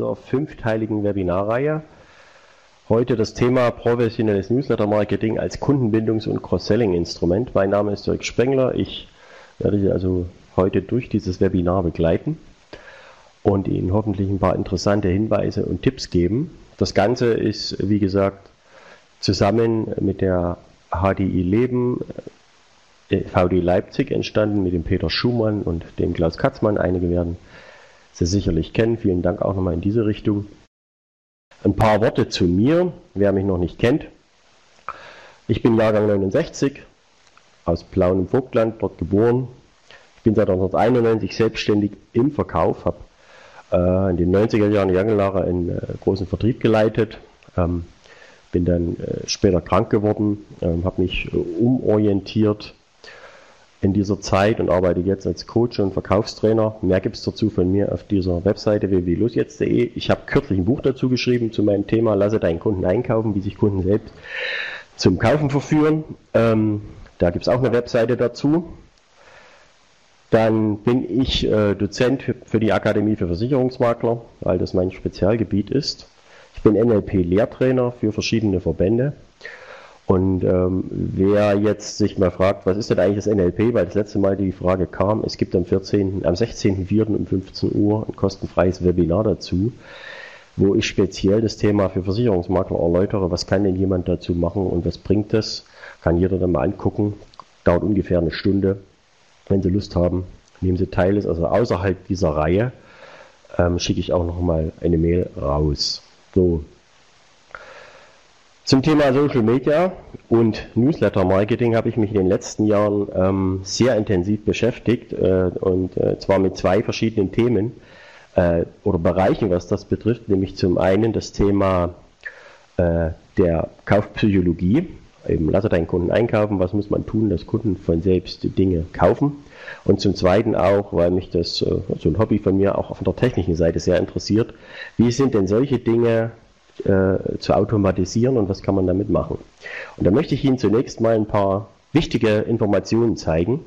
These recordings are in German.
dieser fünfteiligen Webinarreihe. Heute das Thema professionelles Newsletter-Marketing als Kundenbindungs- und Cross-Selling-Instrument. Mein Name ist Dirk Spengler. Ich werde Sie also heute durch dieses Webinar begleiten und Ihnen hoffentlich ein paar interessante Hinweise und Tipps geben. Das Ganze ist, wie gesagt, zusammen mit der HDI Leben äh, VD Leipzig entstanden, mit dem Peter Schumann und dem Klaus Katzmann. Einige werden Sie sicherlich kennen. Vielen Dank auch nochmal in diese Richtung. Ein paar Worte zu mir, wer mich noch nicht kennt. Ich bin Jahrgang 69, aus Plauen im Vogtland, dort geboren. Ich bin seit 1991 selbstständig im Verkauf, habe äh, in den 90er Jahren lange Jahre einen äh, großen Vertrieb geleitet, ähm, bin dann äh, später krank geworden, ähm, habe mich äh, umorientiert in dieser Zeit und arbeite jetzt als Coach und Verkaufstrainer. Mehr gibt es dazu von mir auf dieser Webseite www.losjetzt.de. Ich habe kürzlich ein Buch dazu geschrieben zu meinem Thema Lasse deinen Kunden einkaufen, wie sich Kunden selbst zum Kaufen verführen. Ähm, da gibt es auch eine Webseite dazu. Dann bin ich äh, Dozent für die Akademie für Versicherungsmakler, weil das mein Spezialgebiet ist. Ich bin NLP-Lehrtrainer für verschiedene Verbände und ähm, wer jetzt sich mal fragt, was ist denn eigentlich das NLP, weil das letzte Mal die Frage kam, es gibt am 14., am 16.04. um 15 Uhr ein kostenfreies Webinar dazu, wo ich speziell das Thema für Versicherungsmakler erläutere, was kann denn jemand dazu machen und was bringt das, kann jeder dann mal angucken, dauert ungefähr eine Stunde. Wenn Sie Lust haben, nehmen Sie teil, ist also außerhalb dieser Reihe, ähm, schicke ich auch nochmal eine Mail raus. So, zum Thema Social Media und Newsletter Marketing habe ich mich in den letzten Jahren ähm, sehr intensiv beschäftigt äh, und äh, zwar mit zwei verschiedenen Themen äh, oder Bereichen, was das betrifft, nämlich zum einen das Thema äh, der Kaufpsychologie, eben lasse deinen Kunden einkaufen, was muss man tun, dass Kunden von selbst Dinge kaufen? Und zum zweiten auch, weil mich das äh, so ein Hobby von mir auch von der technischen Seite sehr interessiert, wie sind denn solche Dinge äh, zu automatisieren und was kann man damit machen. Und da möchte ich Ihnen zunächst mal ein paar wichtige Informationen zeigen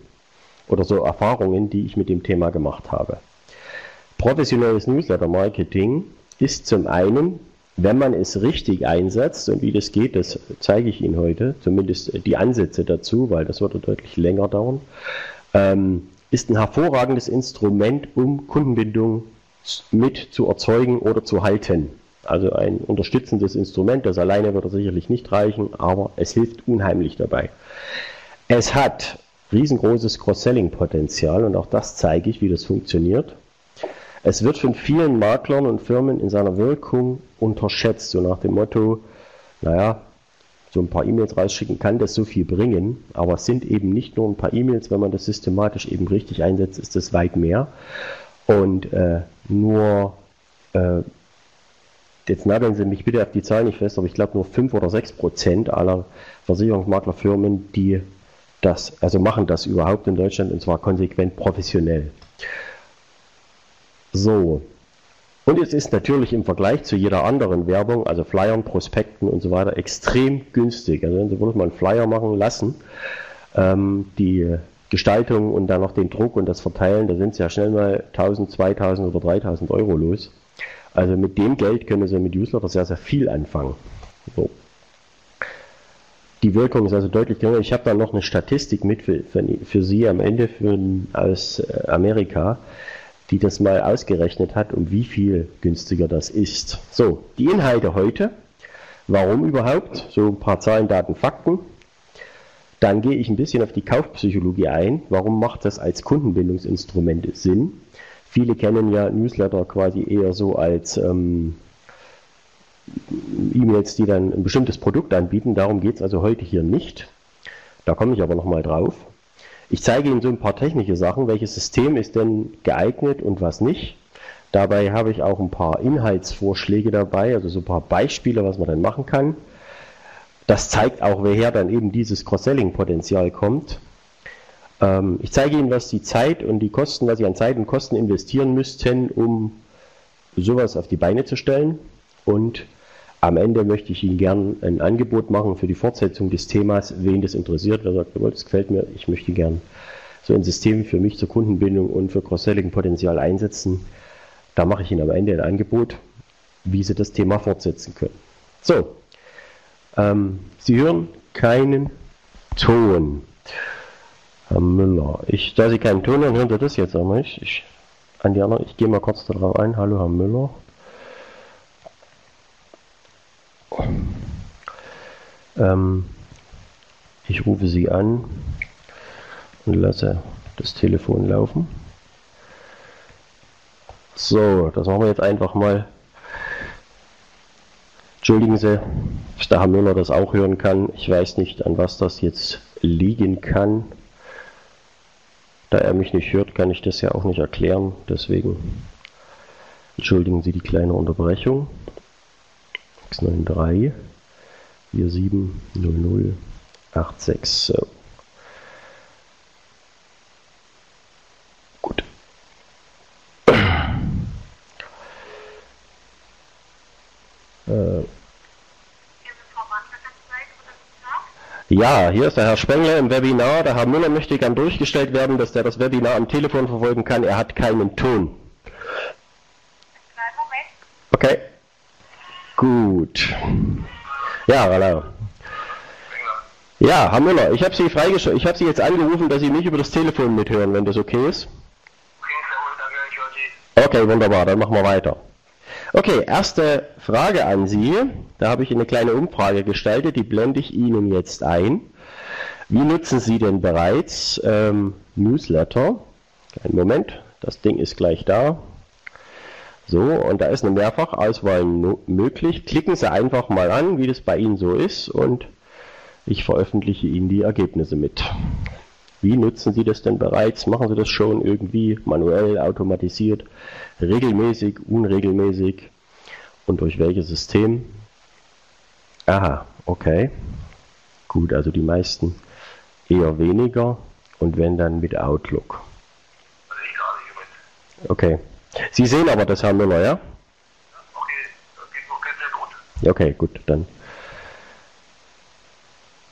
oder so Erfahrungen, die ich mit dem Thema gemacht habe. Professionelles Newsletter-Marketing ist zum einen, wenn man es richtig einsetzt und wie das geht, das zeige ich Ihnen heute, zumindest die Ansätze dazu, weil das würde deutlich länger dauern, ähm, ist ein hervorragendes Instrument, um Kundenbindung mit zu erzeugen oder zu halten. Also ein unterstützendes Instrument, das alleine würde sicherlich nicht reichen, aber es hilft unheimlich dabei. Es hat riesengroßes Cross-Selling-Potenzial und auch das zeige ich, wie das funktioniert. Es wird von vielen Maklern und Firmen in seiner Wirkung unterschätzt, so nach dem Motto, naja, so ein paar E-Mails rausschicken kann das so viel bringen, aber es sind eben nicht nur ein paar E-Mails, wenn man das systematisch eben richtig einsetzt, ist das weit mehr. Und äh, nur äh, jetzt nageln Sie mich bitte auf die Zahl nicht fest, aber ich glaube nur 5 oder 6 Prozent aller Versicherungsmaklerfirmen, die das, also machen das überhaupt in Deutschland und zwar konsequent professionell. So. Und es ist natürlich im Vergleich zu jeder anderen Werbung, also Flyern, Prospekten und so weiter, extrem günstig. Also wenn Sie bloß mal einen Flyer machen lassen, ähm, die Gestaltung und dann noch den Druck und das Verteilen, da sind Sie ja schnell mal 1000, 2000 oder 3000 Euro los. Also mit dem Geld können Sie mit Newsletter sehr, sehr viel anfangen. So. Die Wirkung ist also deutlich geringer. Ich habe da noch eine Statistik mit für, für, für Sie am Ende für, aus äh, Amerika, die das mal ausgerechnet hat, um wie viel günstiger das ist. So, die Inhalte heute. Warum überhaupt? So ein paar Zahlen, Daten, Fakten. Dann gehe ich ein bisschen auf die Kaufpsychologie ein. Warum macht das als Kundenbindungsinstrument Sinn? Viele kennen ja Newsletter quasi eher so als ähm, E-Mails, die dann ein bestimmtes Produkt anbieten. Darum geht es also heute hier nicht. Da komme ich aber nochmal drauf. Ich zeige Ihnen so ein paar technische Sachen. Welches System ist denn geeignet und was nicht? Dabei habe ich auch ein paar Inhaltsvorschläge dabei, also so ein paar Beispiele, was man dann machen kann. Das zeigt auch, woher dann eben dieses Cross-Selling-Potenzial kommt. Ähm, ich zeige Ihnen, was die Zeit und die Kosten, was Sie an Zeit und Kosten investieren müssten, um sowas auf die Beine zu stellen. Und am Ende möchte ich Ihnen gern ein Angebot machen für die Fortsetzung des Themas, wen das interessiert. Wer sagt, das gefällt mir, ich möchte gern so ein System für mich zur Kundenbindung und für Cross-Selling-Potenzial einsetzen. Da mache ich Ihnen am Ende ein Angebot. wie Sie das Thema fortsetzen können. So, ähm, Sie hören keinen Ton. Herr Müller, ich, da Sie keinen Ton hören, hören Sie das jetzt auch nicht. Ich, an die anderen, ich gehe mal kurz darauf ein. Hallo, Herr Müller. Ähm, ich rufe Sie an und lasse das Telefon laufen. So, das machen wir jetzt einfach mal. Entschuldigen Sie, dass der Herr Müller das auch hören kann. Ich weiß nicht, an was das jetzt liegen kann. Da er mich nicht hört, kann ich das ja auch nicht erklären. Deswegen entschuldigen Sie die kleine Unterbrechung. X93 470086. So. Gut. Äh. Ja, hier ist der Herr Spengler im Webinar. Der Herr Müller möchte gern durchgestellt werden, dass der das Webinar am Telefon verfolgen kann. Er hat keinen Ton. Okay. Gut. Ja, hallo. Ja, Herr Müller, ich habe Sie freigeschaltet. Ich habe Sie jetzt angerufen, dass Sie mich über das Telefon mithören, wenn das okay ist. Okay, wunderbar, dann machen wir weiter. Okay, erste Frage an Sie. Da habe ich eine kleine Umfrage gestaltet, die blende ich Ihnen jetzt ein. Wie nutzen Sie denn bereits ähm, Newsletter? Einen Moment, das Ding ist gleich da. So, und da ist eine Mehrfachauswahl möglich. Klicken Sie einfach mal an, wie das bei Ihnen so ist und ich veröffentliche Ihnen die Ergebnisse mit. Wie nutzen Sie das denn bereits? Machen Sie das schon irgendwie manuell, automatisiert, regelmäßig, unregelmäßig und durch welches System? Aha, okay. Gut, also die meisten eher weniger und wenn dann mit Outlook. Okay. Sie sehen aber das, Herr Müller, ja? Okay, gut, dann.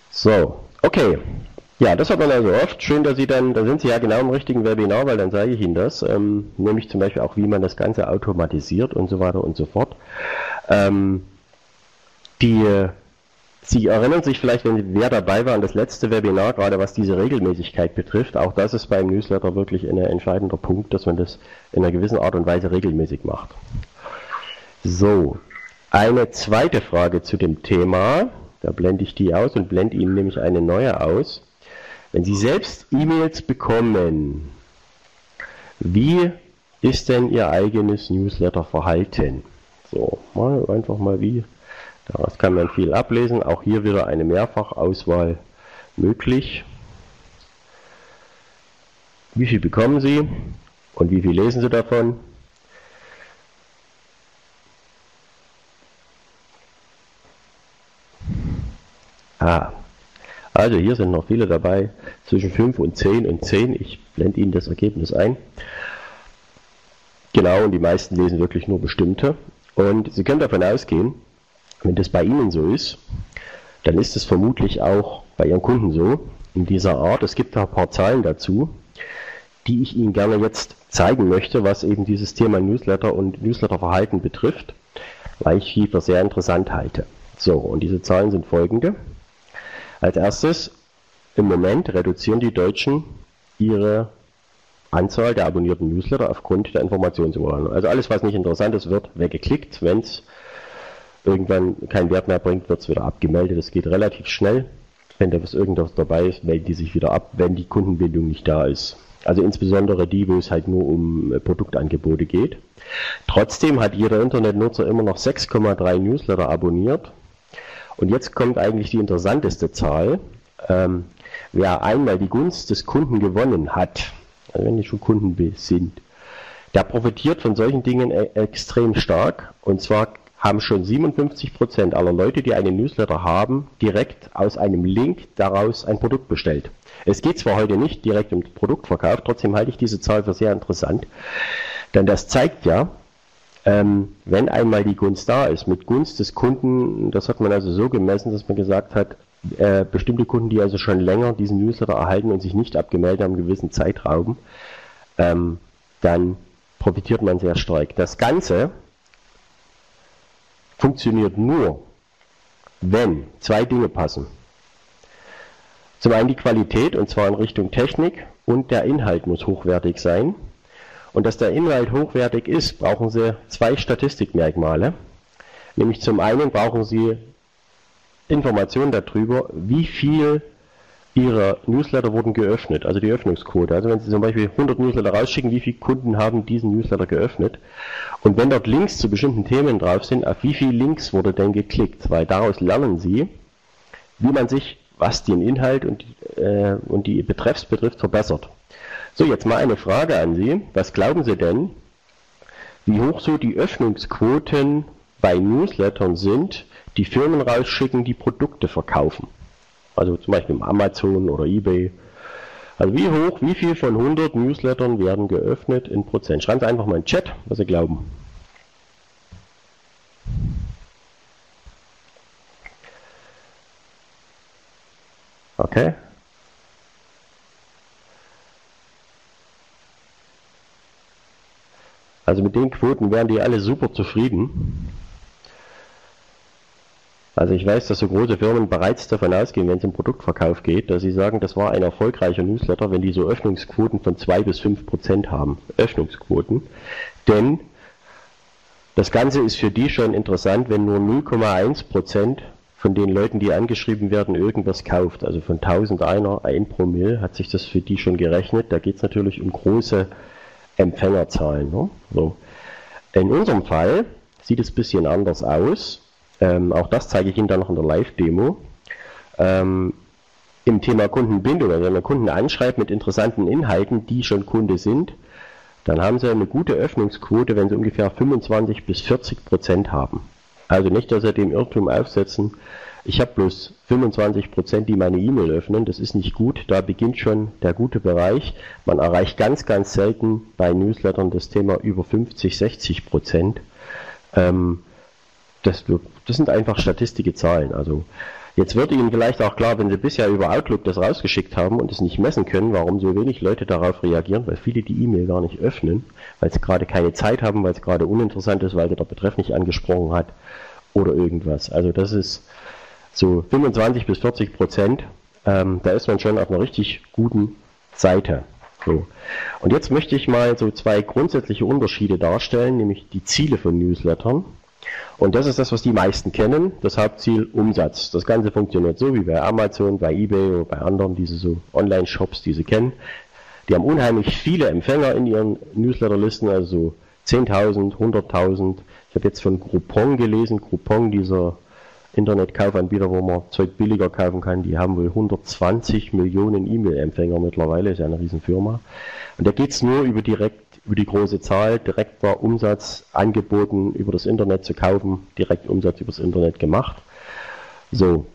So, okay. Ja, das hat man also oft. Schön, dass Sie dann, da sind Sie ja genau im richtigen Webinar, weil dann zeige ich Ihnen das. Ähm, nämlich zum Beispiel auch, wie man das Ganze automatisiert und so weiter und so fort. Ähm, die Sie erinnern sich vielleicht, wenn wer dabei war an das letzte Webinar, gerade was diese Regelmäßigkeit betrifft. Auch das ist beim Newsletter wirklich ein entscheidender Punkt, dass man das in einer gewissen Art und Weise regelmäßig macht. So, eine zweite Frage zu dem Thema. Da blende ich die aus und blende Ihnen nämlich eine neue aus. Wenn Sie selbst E-Mails bekommen, wie ist denn Ihr eigenes Newsletter-Verhalten? So, mal einfach mal wie Daraus kann man viel ablesen. Auch hier wieder eine Mehrfachauswahl möglich. Wie viel bekommen Sie und wie viel lesen Sie davon? Ah, also hier sind noch viele dabei, zwischen 5 und 10 und 10. Ich blende Ihnen das Ergebnis ein. Genau, und die meisten lesen wirklich nur bestimmte. Und Sie können davon ausgehen, wenn das bei Ihnen so ist, dann ist es vermutlich auch bei Ihren Kunden so, in dieser Art. Es gibt da ein paar Zahlen dazu, die ich Ihnen gerne jetzt zeigen möchte, was eben dieses Thema Newsletter und Newsletterverhalten betrifft, weil ich die für sehr interessant halte. So, und diese Zahlen sind folgende. Als erstes, im Moment reduzieren die Deutschen ihre Anzahl der abonnierten Newsletter aufgrund der Informationsüberwachung. Also alles, was nicht interessant ist, wird weggeklickt, wenn es irgendwann keinen Wert mehr bringt, wird es wieder abgemeldet. Das geht relativ schnell. Wenn da was irgendwas dabei ist, melden die sich wieder ab, wenn die Kundenbindung nicht da ist. Also insbesondere die, wo es halt nur um äh, Produktangebote geht. Trotzdem hat jeder Internetnutzer immer noch 6,3 Newsletter abonniert. Und jetzt kommt eigentlich die interessanteste Zahl. Ähm, wer einmal die Gunst des Kunden gewonnen hat, also wenn die schon Kunden sind, der profitiert von solchen Dingen e extrem stark. Und zwar haben schon 57 Prozent aller Leute, die einen Newsletter haben, direkt aus einem Link daraus ein Produkt bestellt. Es geht zwar heute nicht direkt um Produktverkauf, trotzdem halte ich diese Zahl für sehr interessant, denn das zeigt ja, ähm, wenn einmal die Gunst da ist, mit Gunst des Kunden, das hat man also so gemessen, dass man gesagt hat, äh, bestimmte Kunden, die also schon länger diesen Newsletter erhalten und sich nicht abgemeldet haben, gewissen Zeitraum, ähm, dann profitiert man sehr stark. Das Ganze funktioniert nur, wenn zwei Dinge passen. Zum einen die Qualität, und zwar in Richtung Technik, und der Inhalt muss hochwertig sein. Und dass der Inhalt hochwertig ist, brauchen Sie zwei Statistikmerkmale. Nämlich zum einen brauchen Sie Informationen darüber, wie viel Ihrer Newsletter wurden geöffnet, also die Öffnungsquote. Also wenn Sie zum Beispiel 100 Newsletter rausschicken, wie viele Kunden haben diesen Newsletter geöffnet? Und wenn dort Links zu bestimmten Themen drauf sind, auf wie viele Links wurde denn geklickt? Weil daraus lernen Sie, wie man sich was den Inhalt und, äh, und die Betreffs betrifft, verbessert. So, jetzt mal eine Frage an Sie. Was glauben Sie denn, wie hoch so die Öffnungsquoten bei Newslettern sind, die Firmen rausschicken, die Produkte verkaufen? Also zum Beispiel Amazon oder eBay. Also wie hoch, wie viel von 100 Newslettern werden geöffnet in Prozent? Schreiben Sie einfach mal in den Chat, was Sie glauben. Okay. Also mit den Quoten wären die alle super zufrieden. Also ich weiß, dass so große Firmen bereits davon ausgehen, wenn es um Produktverkauf geht, dass sie sagen, das war ein erfolgreicher Newsletter, wenn die so Öffnungsquoten von 2 bis 5 Prozent haben. Öffnungsquoten. Denn das Ganze ist für die schon interessant, wenn nur 0,1 Prozent von den Leuten, die angeschrieben werden, irgendwas kauft. Also von 1000 einer, ein Promille, hat sich das für die schon gerechnet. Da geht es natürlich um große Empfängerzahlen. Ne? So. In unserem Fall sieht es ein bisschen anders aus. Ähm, auch das zeige ich Ihnen dann noch in der Live-Demo. Ähm, Im Thema Kundenbindung, also wenn man Kunden anschreibt mit interessanten Inhalten, die schon Kunde sind, dann haben sie eine gute Öffnungsquote, wenn sie ungefähr 25 bis 40 Prozent haben. Also nicht, dass Sie dem Irrtum aufsetzen, ich habe bloß 25 Prozent, die meine E-Mail öffnen. Das ist nicht gut. Da beginnt schon der gute Bereich. Man erreicht ganz, ganz selten bei Newslettern das Thema über 50, 60 Prozent. Ähm, das, das sind einfach statistische Zahlen. Also Jetzt wird Ihnen vielleicht auch klar, wenn Sie bisher über Outlook das rausgeschickt haben und es nicht messen können, warum so wenig Leute darauf reagieren, weil viele die E-Mail gar nicht öffnen, weil sie gerade keine Zeit haben, weil es gerade uninteressant ist, weil der Betreff nicht angesprochen hat oder irgendwas. Also das ist so 25 bis 40 Prozent. Ähm, da ist man schon auf einer richtig guten Seite. So. Und jetzt möchte ich mal so zwei grundsätzliche Unterschiede darstellen, nämlich die Ziele von Newslettern und das ist das, was die meisten kennen, das Hauptziel Umsatz. Das Ganze funktioniert so wie bei Amazon, bei eBay oder bei anderen, diese so Online-Shops, die Sie kennen. Die haben unheimlich viele Empfänger in ihren Newsletterlisten, also 10.000, 100.000. Ich habe jetzt von Groupon gelesen, Groupon, dieser Internetkaufanbieter, wo man Zeug billiger kaufen kann, die haben wohl 120 Millionen E-Mail-Empfänger mittlerweile, ist ja eine Riesenfirma. Und da geht es nur über direkt über die große Zahl direkter Umsatz angeboten, über das Internet zu kaufen, direkt Umsatz übers Internet gemacht. So,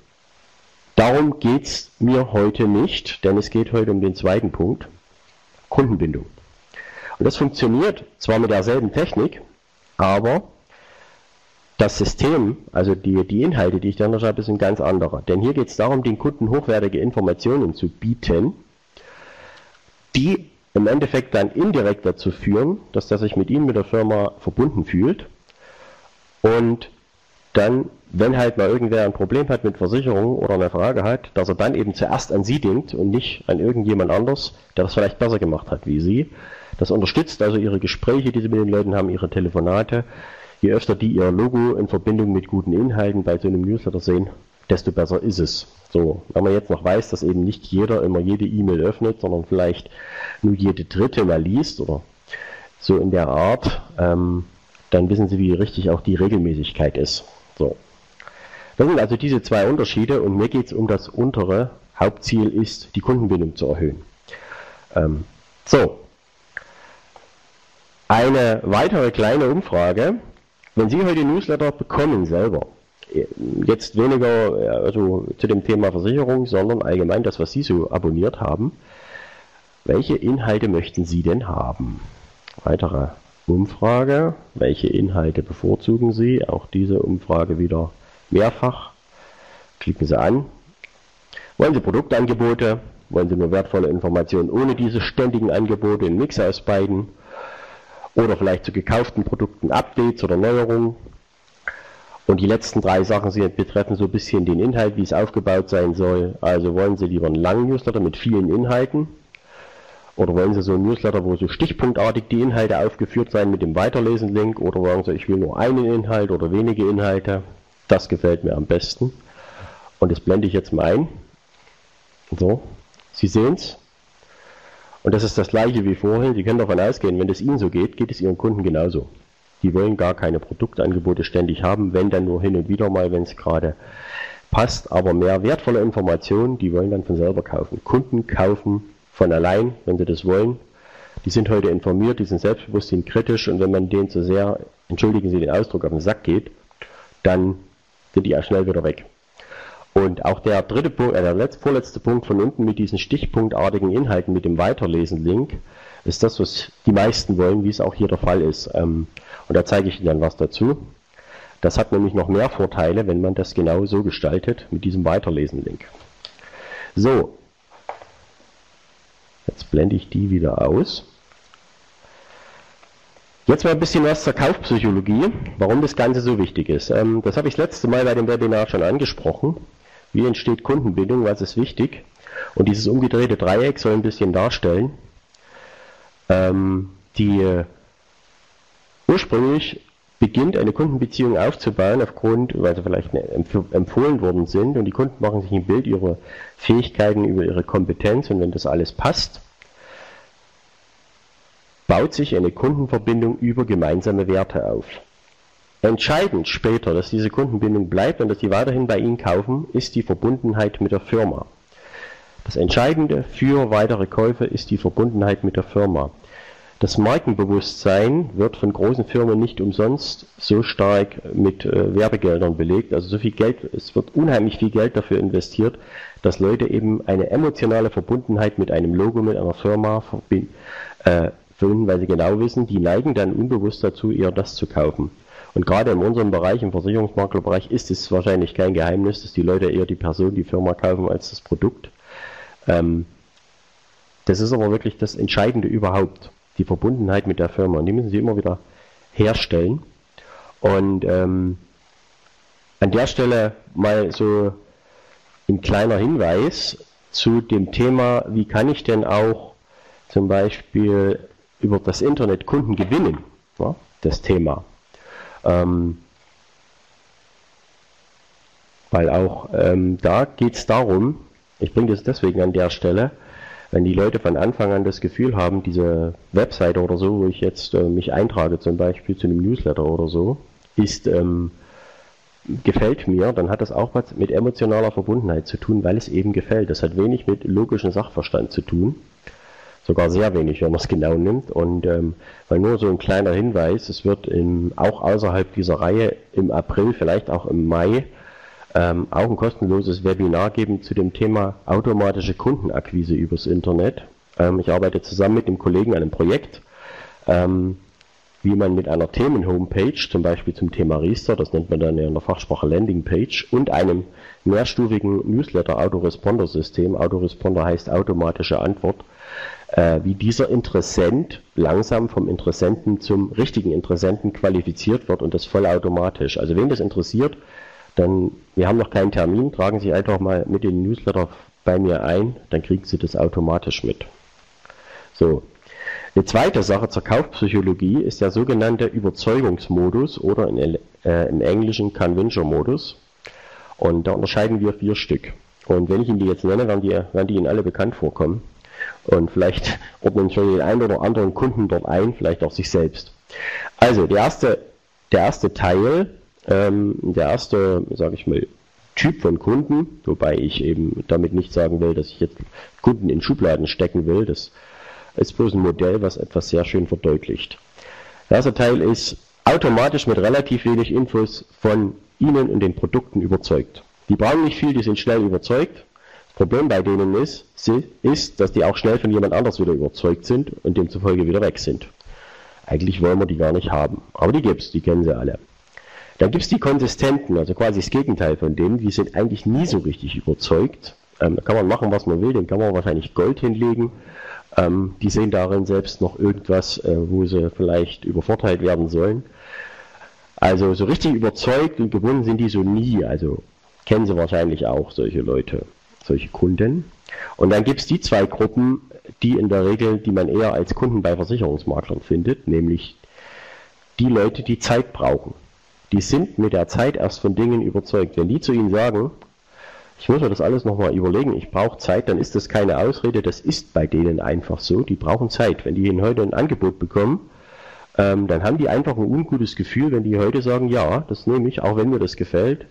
darum geht es mir heute nicht, denn es geht heute um den zweiten Punkt, Kundenbindung. Und das funktioniert zwar mit derselben Technik, aber das System, also die, die Inhalte, die ich noch habe, sind ganz andere. Denn hier geht es darum, den Kunden hochwertige Informationen zu bieten, die im Endeffekt dann indirekt dazu führen, dass der sich mit ihm, mit der Firma verbunden fühlt und dann, wenn halt mal irgendwer ein Problem hat mit Versicherung oder eine Frage hat, dass er dann eben zuerst an Sie denkt und nicht an irgendjemand anders, der das vielleicht besser gemacht hat wie Sie. Das unterstützt also Ihre Gespräche, die Sie mit den Leuten haben, Ihre Telefonate. Je öfter die Ihr Logo in Verbindung mit guten Inhalten bei so einem Newsletter sehen, desto besser ist es. So, wenn man jetzt noch weiß, dass eben nicht jeder immer jede E-Mail öffnet, sondern vielleicht nur jede dritte mal liest oder so in der Art, ähm, dann wissen Sie, wie richtig auch die Regelmäßigkeit ist. So. Das sind also diese zwei Unterschiede und mir geht es um das untere. Hauptziel ist, die Kundenbindung zu erhöhen. Ähm, so. Eine weitere kleine Umfrage. Wenn Sie heute Newsletter bekommen selber, jetzt weniger also zu dem Thema Versicherung, sondern allgemein das, was Sie so abonniert haben. Welche Inhalte möchten Sie denn haben? Weitere Umfrage. Welche Inhalte bevorzugen Sie? Auch diese Umfrage wieder mehrfach. Klicken Sie an. Wollen Sie Produktangebote? Wollen Sie nur wertvolle Informationen ohne diese ständigen Angebote, einen Mix aus beiden? Oder vielleicht zu gekauften Produkten Updates oder Neuerungen? Und die letzten drei Sachen sind, betreffen so ein bisschen den Inhalt, wie es aufgebaut sein soll. Also wollen Sie lieber einen langen Newsletter mit vielen Inhalten oder wollen Sie so einen Newsletter, wo so stichpunktartig die Inhalte aufgeführt sein mit dem Weiterlesen-Link oder sagen Sie, ich will nur einen Inhalt oder wenige Inhalte. Das gefällt mir am besten. Und das blende ich jetzt mal ein. So, Sie sehen es. Und das ist das gleiche wie vorhin. Sie können davon ausgehen, wenn es Ihnen so geht, geht es Ihren Kunden genauso. Die wollen gar keine Produktangebote ständig haben, wenn dann nur hin und wieder mal, wenn es gerade passt, aber mehr wertvolle Informationen, die wollen dann von selber kaufen. Kunden kaufen von allein, wenn sie das wollen. Die sind heute informiert, die sind selbstbewusst, sind kritisch und wenn man denen zu sehr, entschuldigen Sie den Ausdruck, auf den Sack geht, dann sind die auch schnell wieder weg. Und auch der dritte Punkt, äh, der letzte, vorletzte Punkt von unten mit diesen stichpunktartigen Inhalten mit dem Weiterlesen-Link ist das, was die meisten wollen, wie es auch hier der Fall ist. Ähm, und da zeige ich Ihnen dann was dazu. Das hat nämlich noch mehr Vorteile, wenn man das genau so gestaltet mit diesem Weiterlesen-Link. So, jetzt blende ich die wieder aus. Jetzt mal ein bisschen was zur Kaufpsychologie, warum das Ganze so wichtig ist. Ähm, das habe ich das letzte Mal bei dem Webinar schon angesprochen. Wie entsteht Kundenbindung, was ist wichtig? Und dieses umgedrehte Dreieck soll ein bisschen darstellen. Ähm, die äh, ursprünglich beginnt eine Kundenbeziehung aufzubauen aufgrund, weil sie vielleicht empf empfohlen worden sind und die Kunden machen sich ein Bild über Fähigkeiten, über ihre Kompetenz und wenn das alles passt, baut sich eine Kundenverbindung über gemeinsame Werte auf. Entscheidend später, dass diese Kundenbindung bleibt und dass sie weiterhin bei Ihnen kaufen, ist die Verbundenheit mit der Firma. Das Entscheidende für weitere Käufe ist die Verbundenheit mit der Firma. Das Markenbewusstsein wird von großen Firmen nicht umsonst so stark mit äh, Werbegeldern belegt. Also so viel Geld, es wird unheimlich viel Geld dafür investiert, dass Leute eben eine emotionale Verbundenheit mit einem Logo, mit einer Firma verbinden. Äh, Firmen, weil sie genau wissen, die neigen dann unbewusst dazu, eher das zu kaufen. Und gerade in unserem Bereich, im Versicherungsmaklerbereich, ist es wahrscheinlich kein Geheimnis, dass die Leute eher die Person, die Firma kaufen, als das Produkt. Ähm, das ist aber wirklich das Entscheidende überhaupt, die Verbundenheit mit der Firma. Und die müssen sie immer wieder herstellen. Und ähm, an der Stelle mal so ein kleiner Hinweis zu dem Thema, wie kann ich denn auch zum Beispiel über das Internet Kunden gewinnen, ja, das Thema. Ähm, weil auch ähm, da geht es darum, ich bringe das deswegen an der Stelle, wenn die Leute von Anfang an das Gefühl haben, diese Webseite oder so, wo ich jetzt äh, mich eintrage, zum Beispiel zu einem Newsletter oder so, ist ähm, gefällt mir, dann hat das auch was mit emotionaler Verbundenheit zu tun, weil es eben gefällt. Das hat wenig mit logischem Sachverstand zu tun sogar sehr wenig, wenn man es genau nimmt. Und ähm, weil nur so ein kleiner Hinweis, es wird im, auch außerhalb dieser Reihe im April, vielleicht auch im Mai, ähm, auch ein kostenloses Webinar geben zu dem Thema automatische Kundenakquise übers Internet. Ähm, ich arbeite zusammen mit dem Kollegen an einem Projekt, ähm, wie man mit einer Themen-Homepage, zum Beispiel zum Thema Riester, das nennt man dann in der Fachsprache Landingpage, und einem mehrstufigen Newsletter-Autoresponder-System, Autoresponder heißt automatische Antwort, äh, wie dieser Interessent langsam vom Interessenten zum richtigen Interessenten qualifiziert wird und das vollautomatisch. Also wen das interessiert, dann, wir haben noch keinen Termin, tragen Sie einfach mal mit den Newsletter bei mir ein, dann kriegen Sie das automatisch mit. So. Eine zweite Sache zur Kaufpsychologie ist der sogenannte Überzeugungsmodus oder in, äh, im Englischen Convention-Modus. Und da unterscheiden wir vier Stück. Und wenn ich Ihnen die jetzt nenne, werden die, werden die Ihnen alle bekannt vorkommen. Und vielleicht ordnen schon den einen oder anderen Kunden dort ein, vielleicht auch sich selbst. Also der erste, der erste Teil, ähm, der erste, sage ich mal, Typ von Kunden, wobei ich eben damit nicht sagen will, dass ich jetzt Kunden in Schubladen stecken will. Das ist bloß ein Modell, was etwas sehr schön verdeutlicht. Der erste Teil ist automatisch mit relativ wenig Infos von Ihnen und den Produkten überzeugt. Die brauchen nicht viel, die sind schnell überzeugt. Problem bei denen ist, ist, dass die auch schnell von jemand anders wieder überzeugt sind und demzufolge wieder weg sind. Eigentlich wollen wir die gar nicht haben. Aber die gibt's, die kennen sie alle. Dann gibt's die Konsistenten, also quasi das Gegenteil von denen, die sind eigentlich nie so richtig überzeugt. Ähm, da kann man machen, was man will, den kann man wahrscheinlich Gold hinlegen. Ähm, die sehen darin selbst noch irgendwas, äh, wo sie vielleicht übervorteilt werden sollen. Also so richtig überzeugt und gebunden sind die so nie. Also kennen Sie wahrscheinlich auch solche Leute, solche Kunden. Und dann gibt es die zwei Gruppen, die in der Regel, die man eher als Kunden bei Versicherungsmaklern findet, nämlich die Leute, die Zeit brauchen. Die sind mit der Zeit erst von Dingen überzeugt. Wenn die zu Ihnen sagen, ich muss mir das alles nochmal überlegen, ich brauche Zeit, dann ist das keine Ausrede, das ist bei denen einfach so, die brauchen Zeit. Wenn die Ihnen heute ein Angebot bekommen, ähm, dann haben die einfach ein ungutes Gefühl, wenn die heute sagen, ja, das nehme ich, auch wenn mir das gefällt.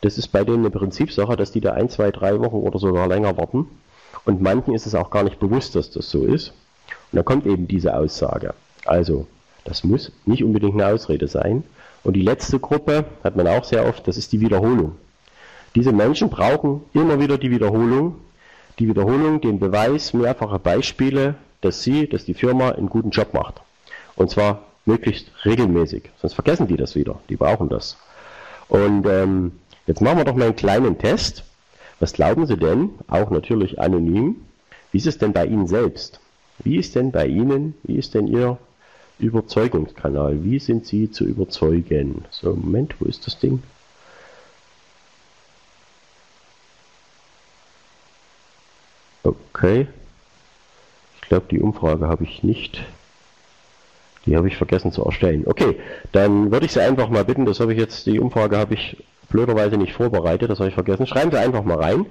Das ist bei denen eine Prinzipsache, dass die da ein, zwei, drei Wochen oder sogar länger warten. Und manchen ist es auch gar nicht bewusst, dass das so ist. Und da kommt eben diese Aussage. Also, das muss nicht unbedingt eine Ausrede sein. Und die letzte Gruppe hat man auch sehr oft, das ist die Wiederholung. Diese Menschen brauchen immer wieder die Wiederholung. Die Wiederholung, den Beweis, mehrfache Beispiele, dass sie, dass die Firma einen guten Job macht. Und zwar möglichst regelmäßig. Sonst vergessen die das wieder. Die brauchen das. Und ähm, jetzt machen wir doch mal einen kleinen Test. Was glauben Sie denn, auch natürlich anonym, wie ist es denn bei Ihnen selbst? Wie ist denn bei Ihnen, wie ist denn Ihr Überzeugungskanal? Wie sind Sie zu überzeugen? So, Moment, wo ist das Ding? Okay. Ich glaube, die Umfrage habe ich nicht. Die habe ich vergessen zu erstellen. Okay, dann würde ich Sie einfach mal bitten, das habe ich jetzt, die Umfrage habe ich blöderweise nicht vorbereitet, das habe ich vergessen. Schreiben Sie einfach mal rein,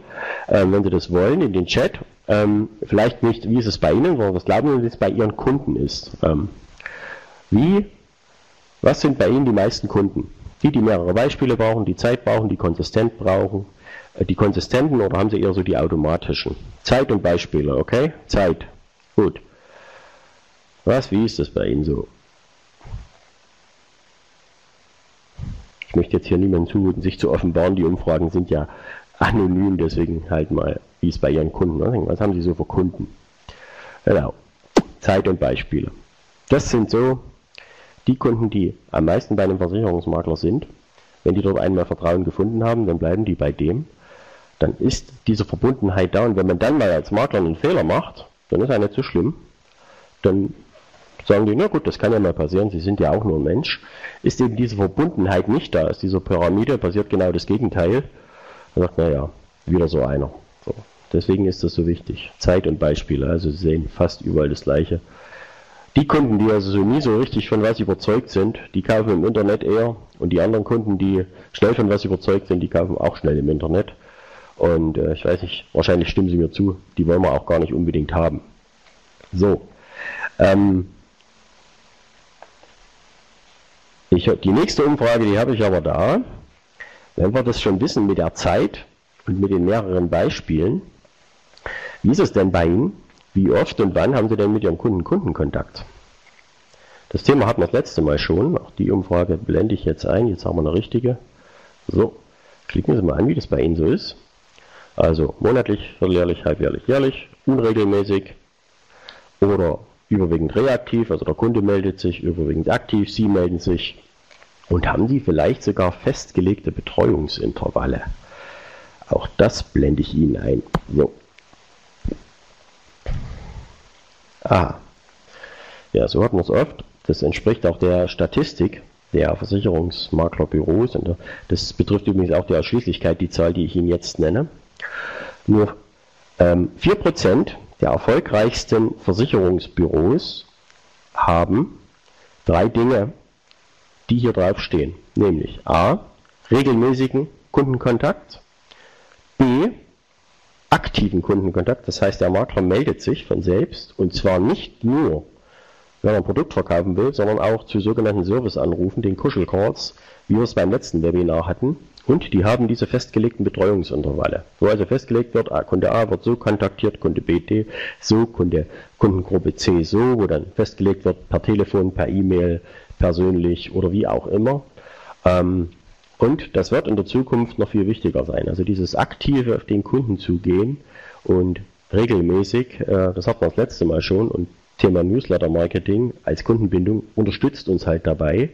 ähm, wenn Sie das wollen, in den Chat. Ähm, vielleicht nicht, wie ist es bei Ihnen, sondern was glauben Sie, wie es bei Ihren Kunden ist. Ähm, wie, was sind bei Ihnen die meisten Kunden? Die, die mehrere Beispiele brauchen, die Zeit brauchen, die konsistent brauchen, äh, die konsistenten oder haben Sie eher so die automatischen? Zeit und Beispiele, okay? Zeit. Gut. Was, wie ist das bei Ihnen so? Ich möchte jetzt hier niemandem zumuten, sich zu offenbaren. Die Umfragen sind ja anonym, deswegen halt mal, wie es bei Ihren Kunden ist. Was haben Sie so für Kunden? Genau. Zeit und Beispiele. Das sind so die Kunden, die am meisten bei einem Versicherungsmakler sind. Wenn die dort einmal Vertrauen gefunden haben, dann bleiben die bei dem. Dann ist diese Verbundenheit da. Und wenn man dann mal als Makler einen Fehler macht, dann ist er nicht so schlimm. Dann sagen die, na gut, das kann ja mal passieren, sie sind ja auch nur ein Mensch, ist eben diese Verbundenheit nicht da. Aus dieser Pyramide passiert genau das Gegenteil. Man sagt, naja, wieder so einer. So. Deswegen ist das so wichtig. Zeit und Beispiele, also Sie sehen fast überall das Gleiche. Die Kunden, die also so nie so richtig von was überzeugt sind, die kaufen im Internet eher. Und die anderen Kunden, die schnell von was überzeugt sind, die kaufen auch schnell im Internet. Und äh, ich weiß nicht, wahrscheinlich stimmen Sie mir zu, die wollen wir auch gar nicht unbedingt haben. So. Ähm, Ich, die nächste Umfrage, die habe ich aber da. Wenn wir das schon wissen mit der Zeit und mit den mehreren Beispielen, wie ist es denn bei Ihnen? Wie oft und wann haben Sie denn mit Ihrem Kunden Kundenkontakt? Das Thema hatten wir das letzte Mal schon. Auch die Umfrage blende ich jetzt ein. Jetzt haben wir eine richtige. So, klicken Sie mal an, wie das bei Ihnen so ist. Also monatlich, vierteljährlich, halbjährlich, jährlich, unregelmäßig oder überwiegend reaktiv, also der Kunde meldet sich, überwiegend aktiv, Sie melden sich und haben Sie vielleicht sogar festgelegte Betreuungsintervalle. Auch das blende ich Ihnen ein. So. Ah. Ja, so hat man es oft. Das entspricht auch der Statistik der Versicherungsmaklerbüros. Und das betrifft übrigens auch die Ausschließlichkeit, die Zahl, die ich Ihnen jetzt nenne. Nur ähm, 4% der erfolgreichsten Versicherungsbüros haben drei Dinge, die hier drauf stehen. Nämlich A. Regelmäßigen Kundenkontakt. B. Aktiven Kundenkontakt. Das heißt, der Makler meldet sich von selbst und zwar nicht nur, wenn er ein Produkt verkaufen will, sondern auch zu sogenannten Serviceanrufen, den Kuschelcalls, wie wir es beim letzten Webinar hatten. Und die haben diese festgelegten Betreuungsintervalle, wo also festgelegt wird, ah, Kunde A wird so kontaktiert, Kunde B D so, Kunde, Kundengruppe C so, wo dann festgelegt wird per Telefon, per E-Mail, persönlich oder wie auch immer. Ähm, und das wird in der Zukunft noch viel wichtiger sein. Also dieses aktive auf den Kunden zugehen und regelmäßig, äh, das hatten wir das letzte Mal schon, und Thema Newsletter-Marketing als Kundenbindung unterstützt uns halt dabei,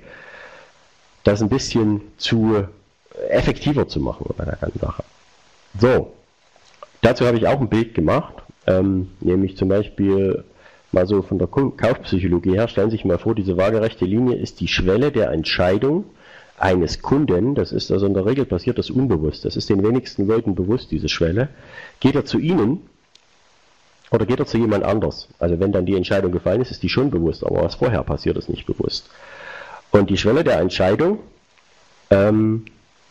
das ein bisschen zu effektiver zu machen bei der ganzen Sache. So, dazu habe ich auch ein Bild gemacht, ähm, nämlich zum Beispiel mal so von der Kaufpsychologie her, stellen Sie sich mal vor, diese waagerechte Linie ist die Schwelle der Entscheidung, eines Kunden, das ist also in der Regel passiert das unbewusst, das ist den wenigsten Leuten bewusst, diese Schwelle, geht er zu Ihnen oder geht er zu jemand anders? Also wenn dann die Entscheidung gefallen ist, ist die schon bewusst, aber was vorher passiert, ist nicht bewusst. Und die Schwelle der Entscheidung ähm,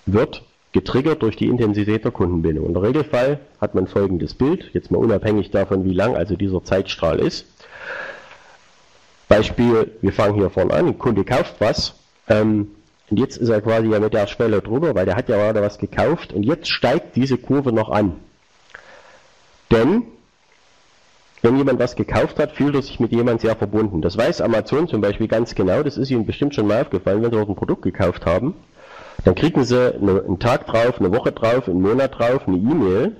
wird getriggert durch die Intensität der Kundenbindung. In der Regelfall hat man folgendes Bild, jetzt mal unabhängig davon, wie lang also dieser Zeitstrahl ist. Beispiel, wir fangen hier vorne an, ein Kunde kauft was, ähm, und jetzt ist er quasi ja mit der Schwelle drüber, weil der hat ja gerade was gekauft und jetzt steigt diese Kurve noch an. Denn wenn jemand was gekauft hat, fühlt er sich mit jemandem sehr verbunden. Das weiß Amazon zum Beispiel ganz genau, das ist Ihnen bestimmt schon mal aufgefallen, wenn Sie dort ein Produkt gekauft haben, dann kriegen Sie einen Tag drauf, eine Woche drauf, einen Monat drauf, eine E-Mail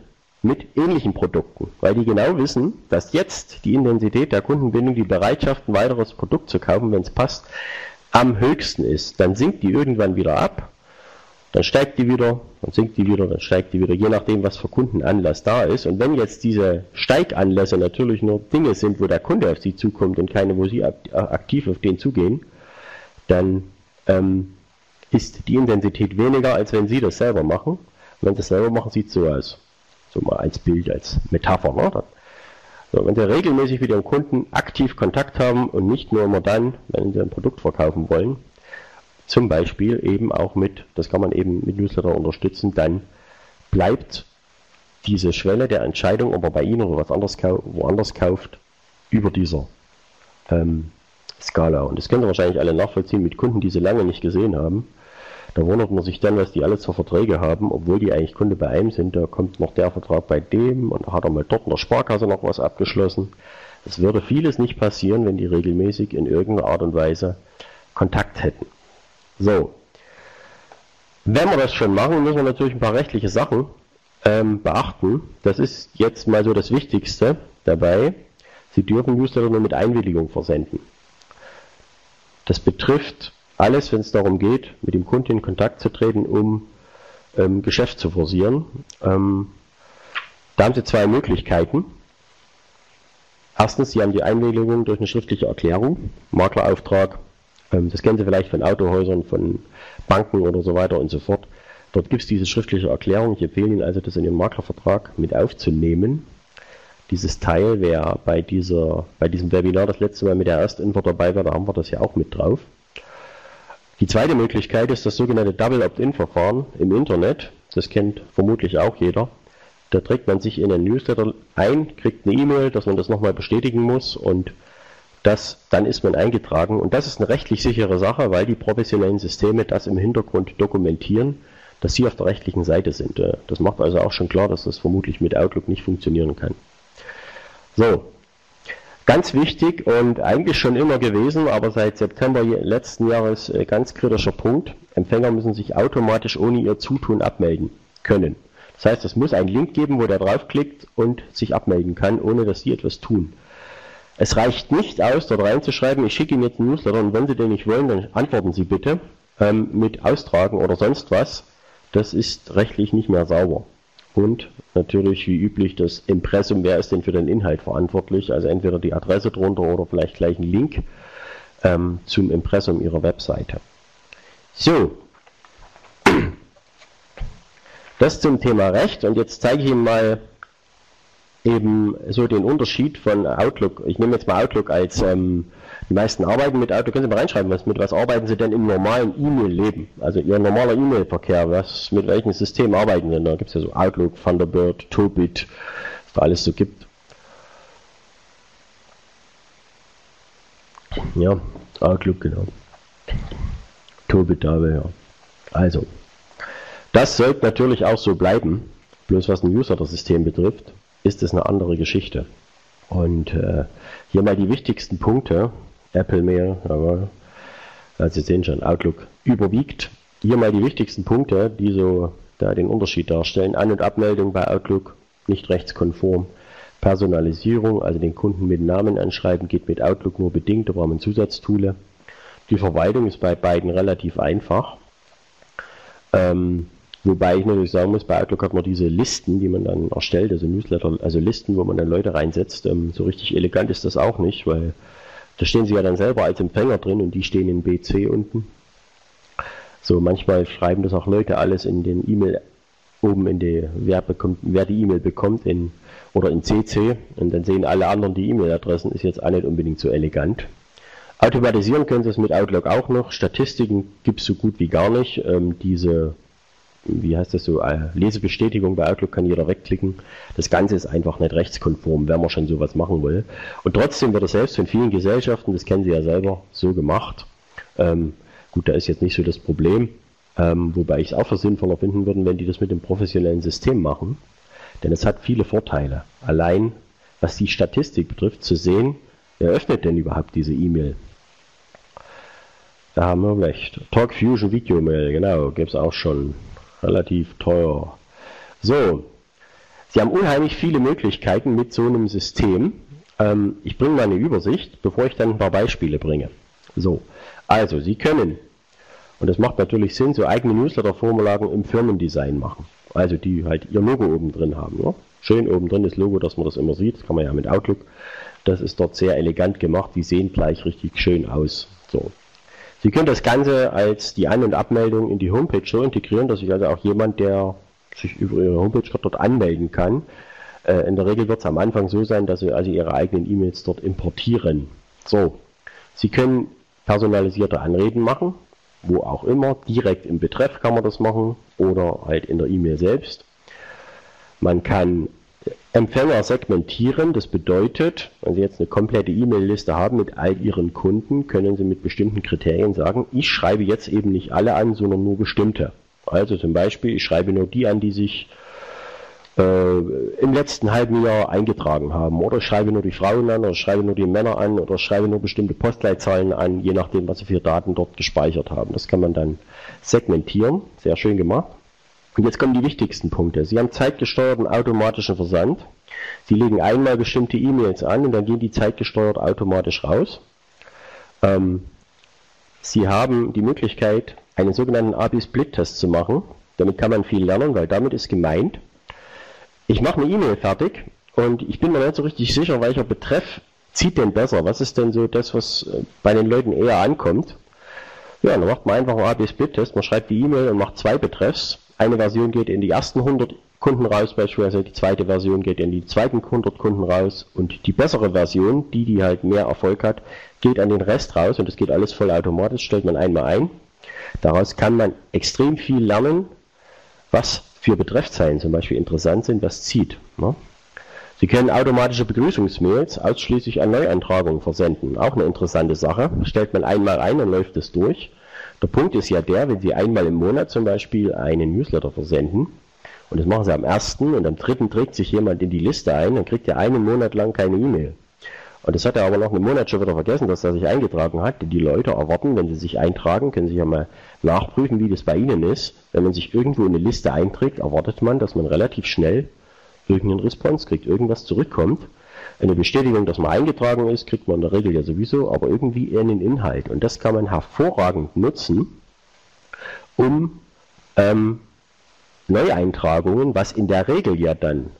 mit ähnlichen Produkten, weil die genau wissen, dass jetzt die Intensität der Kundenbindung, die Bereitschaft, ein weiteres Produkt zu kaufen, wenn es passt, am höchsten ist. Dann sinkt die irgendwann wieder ab dann steigt die wieder, dann sinkt die wieder, dann steigt die wieder, je nachdem, was für Kundenanlass da ist. Und wenn jetzt diese Steiganlässe natürlich nur Dinge sind, wo der Kunde auf sie zukommt und keine, wo sie aktiv auf den zugehen, dann ähm, ist die Intensität weniger, als wenn sie das selber machen. Und wenn sie das selber machen, sieht es so aus. So mal als Bild, als Metapher. Ne? So, wenn Sie regelmäßig mit Ihrem Kunden aktiv Kontakt haben und nicht nur immer dann, wenn Sie ein Produkt verkaufen wollen, zum Beispiel eben auch mit, das kann man eben mit Newsletter unterstützen, dann bleibt diese Schwelle der Entscheidung, ob er bei Ihnen oder was anderes woanders kauft, über dieser ähm, Skala. Und das können Sie wahrscheinlich alle nachvollziehen mit Kunden, die Sie lange nicht gesehen haben. Da wundert man sich dann, was die alle für Verträge haben, obwohl die eigentlich Kunde bei einem sind. Da kommt noch der Vertrag bei dem und hat er mal dort in der Sparkasse noch was abgeschlossen. Es würde vieles nicht passieren, wenn die regelmäßig in irgendeiner Art und Weise Kontakt hätten. So. Wenn wir das schon machen, müssen wir natürlich ein paar rechtliche Sachen ähm, beachten. Das ist jetzt mal so das Wichtigste dabei. Sie dürfen Newsletter nur mit Einwilligung versenden. Das betrifft alles, wenn es darum geht, mit dem Kunden in Kontakt zu treten, um ähm, Geschäft zu forcieren. Ähm, da haben Sie zwei Möglichkeiten. Erstens, Sie haben die Einwilligung durch eine schriftliche Erklärung, Maklerauftrag, ähm, das kennen Sie vielleicht von Autohäusern, von Banken oder so weiter und so fort. Dort gibt es diese schriftliche Erklärung. Ich empfehle Ihnen also, das in Ihren Maklervertrag mit aufzunehmen. Dieses Teil, wer bei, dieser, bei diesem Webinar das letzte Mal mit der Erstinfo dabei war, da haben wir das ja auch mit drauf. Die zweite Möglichkeit ist das sogenannte Double Opt-in-Verfahren im Internet. Das kennt vermutlich auch jeder. Da trägt man sich in einen Newsletter ein, kriegt eine E-Mail, dass man das nochmal bestätigen muss und das, dann ist man eingetragen. Und das ist eine rechtlich sichere Sache, weil die professionellen Systeme das im Hintergrund dokumentieren, dass sie auf der rechtlichen Seite sind. Äh, das macht also auch schon klar, dass das vermutlich mit Outlook nicht funktionieren kann. So, ganz wichtig und eigentlich schon immer gewesen, aber seit September letzten Jahres äh, ganz kritischer Punkt. Empfänger müssen sich automatisch ohne ihr Zutun abmelden können. Das heißt, es muss einen Link geben, wo der draufklickt und sich abmelden kann, ohne dass sie etwas tun. Es reicht nicht aus, dort reinzuschreiben, ich schicke Ihnen jetzt einen Newsletter und wenn Sie den nicht wollen, dann antworten Sie bitte ähm, mit Austragen oder sonst was. Das ist rechtlich nicht mehr sauber. Und natürlich wie üblich das Impressum, wer ist denn für den Inhalt verantwortlich? Also entweder die Adresse drunter oder vielleicht gleich ein Link ähm, zum Impressum Ihrer Webseite. So, das zum Thema Recht und jetzt zeige ich Ihnen mal eben so den Unterschied von Outlook. Ich nehme jetzt mal Outlook als ähm, die meisten arbeiten mit Outlook. Können Sie mal reinschreiben, was, mit was arbeiten Sie denn im normalen E-Mail-Leben? Also Ihr normaler E-Mail-Verkehr, was, mit welchem System arbeiten Sie denn? Da gibt es ja so Outlook, Thunderbird, Tobit, was alles so gibt. Ja, Outlook, genau. Tobit da ja. Also, das sollte natürlich auch so bleiben, bloß was ein User-System betrifft ist es eine andere Geschichte. Und äh, hier mal die wichtigsten Punkte. Apple Mail, aber also Sie sehen schon, Outlook überwiegt. Hier mal die wichtigsten Punkte, die so da den Unterschied darstellen. An- und Abmeldung bei Outlook nicht rechtskonform. Personalisierung, also den Kunden mit Namen anschreiben, geht mit Outlook nur bedingt, da braucht man Zusatztoole. Die Verwaltung ist bei beiden relativ einfach. Ähm, Wobei ich natürlich sagen muss, bei Outlook hat man diese Listen, die man dann erstellt, also Newsletter, also Listen, wo man dann Leute reinsetzt. Ähm, so richtig elegant ist das auch nicht, weil da stehen sie ja dann selber als Empfänger drin und die stehen in BC unten. So, manchmal schreiben das auch Leute alles in den E-Mail oben in die, wer, bekommt, wer die E-Mail bekommt in, oder in CC und dann sehen alle anderen die E-Mail-Adressen, ist jetzt auch nicht unbedingt so elegant. Automatisieren können Sie es mit Outlook auch noch. Statistiken gibt es so gut wie gar nicht. Ähm, diese, wie heißt das so, äh, Lesebestätigung bei Outlook kann jeder wegklicken. Das Ganze ist einfach nicht rechtskonform, wenn man schon sowas machen will. Und trotzdem wird es selbst von vielen Gesellschaften, das kennen Sie ja selber, so gemacht. Ähm, gut, da ist jetzt nicht so das Problem. Ähm, wobei ich es auch für sinnvoller finden würde, wenn die das mit dem professionellen System machen. Denn es hat viele Vorteile. Allein, was die Statistik betrifft, zu sehen, wer öffnet denn überhaupt diese E-Mail. Da haben wir recht. Talk Fusion Video Mail, genau, gibt es auch schon. Relativ teuer. So, Sie haben unheimlich viele Möglichkeiten mit so einem System. Ähm, ich bringe mal eine Übersicht, bevor ich dann ein paar Beispiele bringe. So, also Sie können und das macht natürlich Sinn, so eigene Newsletter-Formulagen im Firmendesign machen. Also die halt ihr Logo oben drin haben. Ja? Schön oben drin das Logo, dass man das immer sieht. Das kann man ja mit Outlook. Das ist dort sehr elegant gemacht. Die sehen gleich richtig schön aus. So. Sie können das Ganze als die An- und Abmeldung in die Homepage so integrieren, dass sich also auch jemand, der sich über Ihre Homepage dort anmelden kann, äh, in der Regel wird es am Anfang so sein, dass Sie also Ihre eigenen E-Mails dort importieren. So. Sie können personalisierte Anreden machen wo auch immer. Direkt im Betreff kann man das machen oder halt in der E-Mail selbst. Man kann Empfänger segmentieren, das bedeutet, wenn Sie jetzt eine komplette E-Mail-Liste haben mit all Ihren Kunden, können Sie mit bestimmten Kriterien sagen, ich schreibe jetzt eben nicht alle an, sondern nur bestimmte. Also zum Beispiel, ich schreibe nur die an, die sich äh, im letzten halben Jahr eingetragen haben. Oder schreibe nur die Frauen an, oder schreibe nur die Männer an, oder schreibe nur bestimmte Postleitzahlen an, je nachdem, was sie für Daten dort gespeichert haben. Das kann man dann segmentieren. Sehr schön gemacht. Und jetzt kommen die wichtigsten Punkte. Sie haben zeitgesteuerten automatischen Versand. Sie legen einmal bestimmte E-Mails an und dann gehen die zeitgesteuert automatisch raus. Ähm, Sie haben die Möglichkeit, einen sogenannten AB-Split-Test zu machen. Damit kann man viel lernen, weil damit ist gemeint, ich mache eine E-Mail fertig und ich bin mir nicht so richtig sicher, welcher Betreff zieht denn besser. Was ist denn so das, was äh, bei den Leuten eher ankommt? Ja, dann macht man einfach einen AB-Split-Test. Man schreibt die E-Mail und macht zwei Betreffs. Eine Version geht in die ersten 100 Kunden raus, beispielsweise die zweite Version geht in die zweiten 100 Kunden raus und die bessere Version, die, die halt mehr Erfolg hat, geht an den Rest raus und das geht alles voll automatisch, stellt man einmal ein. Daraus kann man extrem viel lernen, was für Betreffzeilen zum Beispiel interessant sind, was zieht. Ne? Sie können automatische Begrüßungsmails ausschließlich an Neueintragungen versenden. Auch eine interessante Sache. Stellt man einmal ein, dann läuft es durch. Der Punkt ist ja der, wenn Sie einmal im Monat zum Beispiel einen Newsletter versenden, und das machen Sie am ersten und am dritten trägt sich jemand in die Liste ein, dann kriegt er einen Monat lang keine E-Mail. Und das hat er aber noch einen Monat schon wieder vergessen, dass er sich eingetragen hat. Die Leute erwarten, wenn sie sich eintragen, können Sie ja mal nachprüfen, wie das bei Ihnen ist. Wenn man sich irgendwo in eine Liste einträgt, erwartet man, dass man relativ schnell irgendeinen Response kriegt, irgendwas zurückkommt. Eine Bestätigung, dass man eingetragen ist, kriegt man in der Regel ja sowieso, aber irgendwie eher einen Inhalt. Und das kann man hervorragend nutzen, um ähm, Neueintragungen, was in der Regel ja dann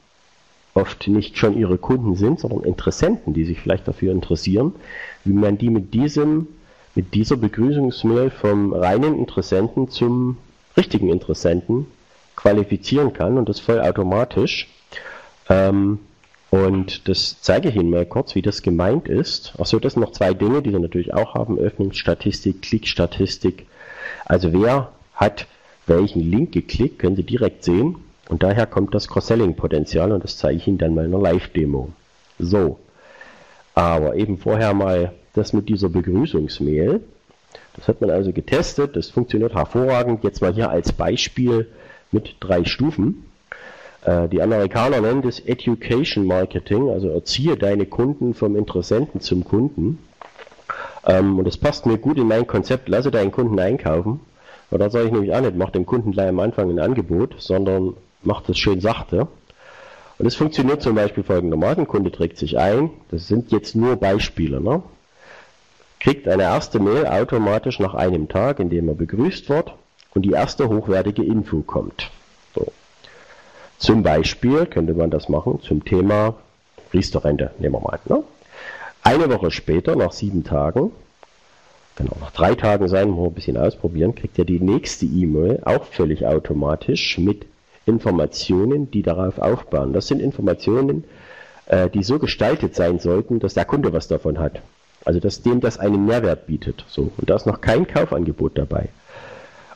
oft nicht schon ihre Kunden sind, sondern Interessenten, die sich vielleicht dafür interessieren, wie man die mit diesem, mit dieser Begrüßungsmail vom reinen Interessenten zum richtigen Interessenten qualifizieren kann und das vollautomatisch. Ähm, und das zeige ich Ihnen mal kurz, wie das gemeint ist. Achso, das sind noch zwei Dinge, die Sie natürlich auch haben. Öffnungsstatistik, Klickstatistik. Also wer hat welchen Link geklickt, können Sie direkt sehen. Und daher kommt das Cross-Selling-Potenzial und das zeige ich Ihnen dann mal in einer Live-Demo. So, aber eben vorher mal das mit dieser Begrüßungsmail. Das hat man also getestet, das funktioniert hervorragend. Jetzt mal hier als Beispiel mit drei Stufen. Äh, die Amerikaner nennen das Education Marketing, also erziehe deine Kunden vom Interessenten zum Kunden. Ähm, und das passt mir gut in mein Konzept, lasse deinen Kunden einkaufen. Und da sage ich nämlich auch nicht, mach dem Kunden gleich am Anfang ein Angebot, sondern macht das schön sachte. Und es funktioniert zum Beispiel folgendermaßen, Kunde trägt sich ein, das sind jetzt nur Beispiele, ne? kriegt eine erste Mail automatisch nach einem Tag, in dem er begrüßt wird und die erste hochwertige Info kommt. Zum Beispiel könnte man das machen zum Thema Riester-Rente, nehmen wir mal. Ne? Eine Woche später, nach sieben Tagen, kann auch nach drei Tagen sein, mal ein bisschen ausprobieren, kriegt er die nächste E-Mail auch völlig automatisch mit Informationen, die darauf aufbauen. Das sind Informationen, äh, die so gestaltet sein sollten, dass der Kunde was davon hat. Also dass dem das einen Mehrwert bietet. So. Und da ist noch kein Kaufangebot dabei.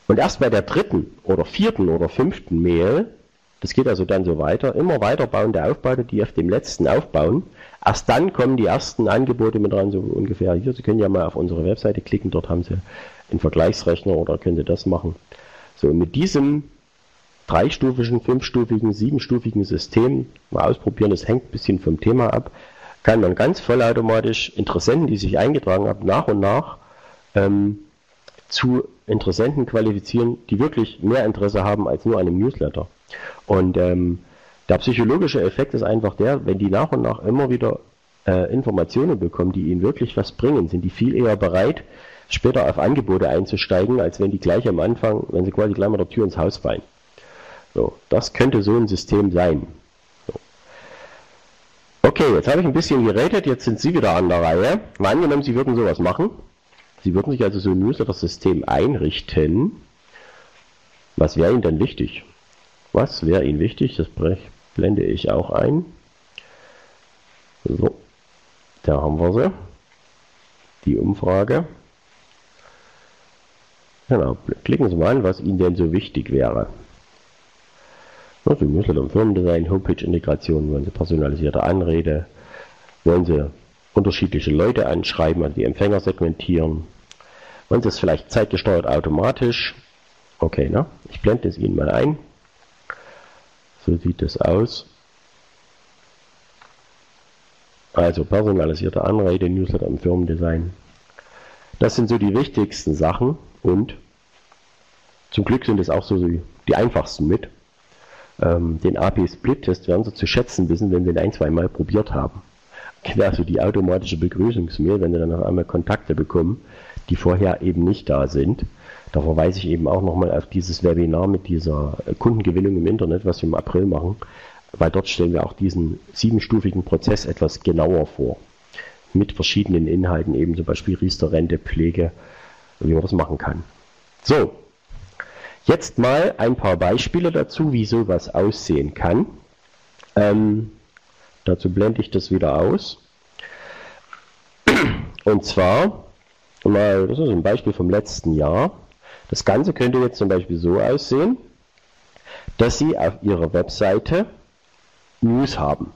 Und erst bei der dritten oder vierten oder fünften Mail, das geht also dann so weiter, immer weiter bauen der Aufbauer, die auf dem letzten aufbauen. Erst dann kommen die ersten Angebote mit dran, so ungefähr hier. Sie können ja mal auf unsere Webseite klicken, dort haben Sie einen Vergleichsrechner oder können Sie das machen. So, mit diesem dreistufigen, fünfstufigen, siebenstufigen System mal ausprobieren, das hängt ein bisschen vom Thema ab, kann man ganz vollautomatisch Interessenten, die sich eingetragen haben, nach und nach ähm, zu Interessenten qualifizieren, die wirklich mehr Interesse haben als nur einem Newsletter. Und ähm, der psychologische Effekt ist einfach der, wenn die nach und nach immer wieder äh, Informationen bekommen, die ihnen wirklich was bringen, sind die viel eher bereit, später auf Angebote einzusteigen, als wenn die gleich am Anfang, wenn sie quasi gleich mal der Tür ins Haus fallen. So, das könnte so ein System sein. So. Okay, jetzt habe ich ein bisschen geredet, jetzt sind Sie wieder an der Reihe. Mal angenommen, Sie würden sowas machen. Sie würden sich also so ein Newsletter-System einrichten. Was wäre Ihnen denn wichtig? Was wäre Ihnen wichtig? Das blende ich auch ein. So, da haben wir sie. Die Umfrage. Genau, klicken Sie mal an, was Ihnen denn so wichtig wäre. Also Newsletter und Firmendesign, Homepage-Integration, wollen Sie personalisierte Anrede, wollen Sie unterschiedliche Leute anschreiben, also die Empfänger segmentieren, wollen Sie es vielleicht zeitgesteuert automatisch. Okay, ne? ich blende es Ihnen mal ein. So sieht es aus. Also personalisierte Anrede, Newsletter im Firmendesign. Das sind so die wichtigsten Sachen und zum Glück sind es auch so die einfachsten mit. Ähm, den AP-Split-Test werden Sie zu schätzen wissen, wenn Sie ihn ein, zwei Mal probiert haben. Also die automatische Begrüßungsmail, wenn Sie dann auf einmal Kontakte bekommen, die vorher eben nicht da sind. Da verweise ich eben auch nochmal auf dieses Webinar mit dieser Kundengewinnung im Internet, was wir im April machen, weil dort stellen wir auch diesen siebenstufigen Prozess etwas genauer vor. Mit verschiedenen Inhalten, eben zum Beispiel Riester, Rente, Pflege, wie man das machen kann. So, jetzt mal ein paar Beispiele dazu, wie sowas aussehen kann. Ähm, dazu blende ich das wieder aus. Und zwar, mal, das ist ein Beispiel vom letzten Jahr. Das Ganze könnte jetzt zum Beispiel so aussehen, dass Sie auf Ihrer Webseite News haben,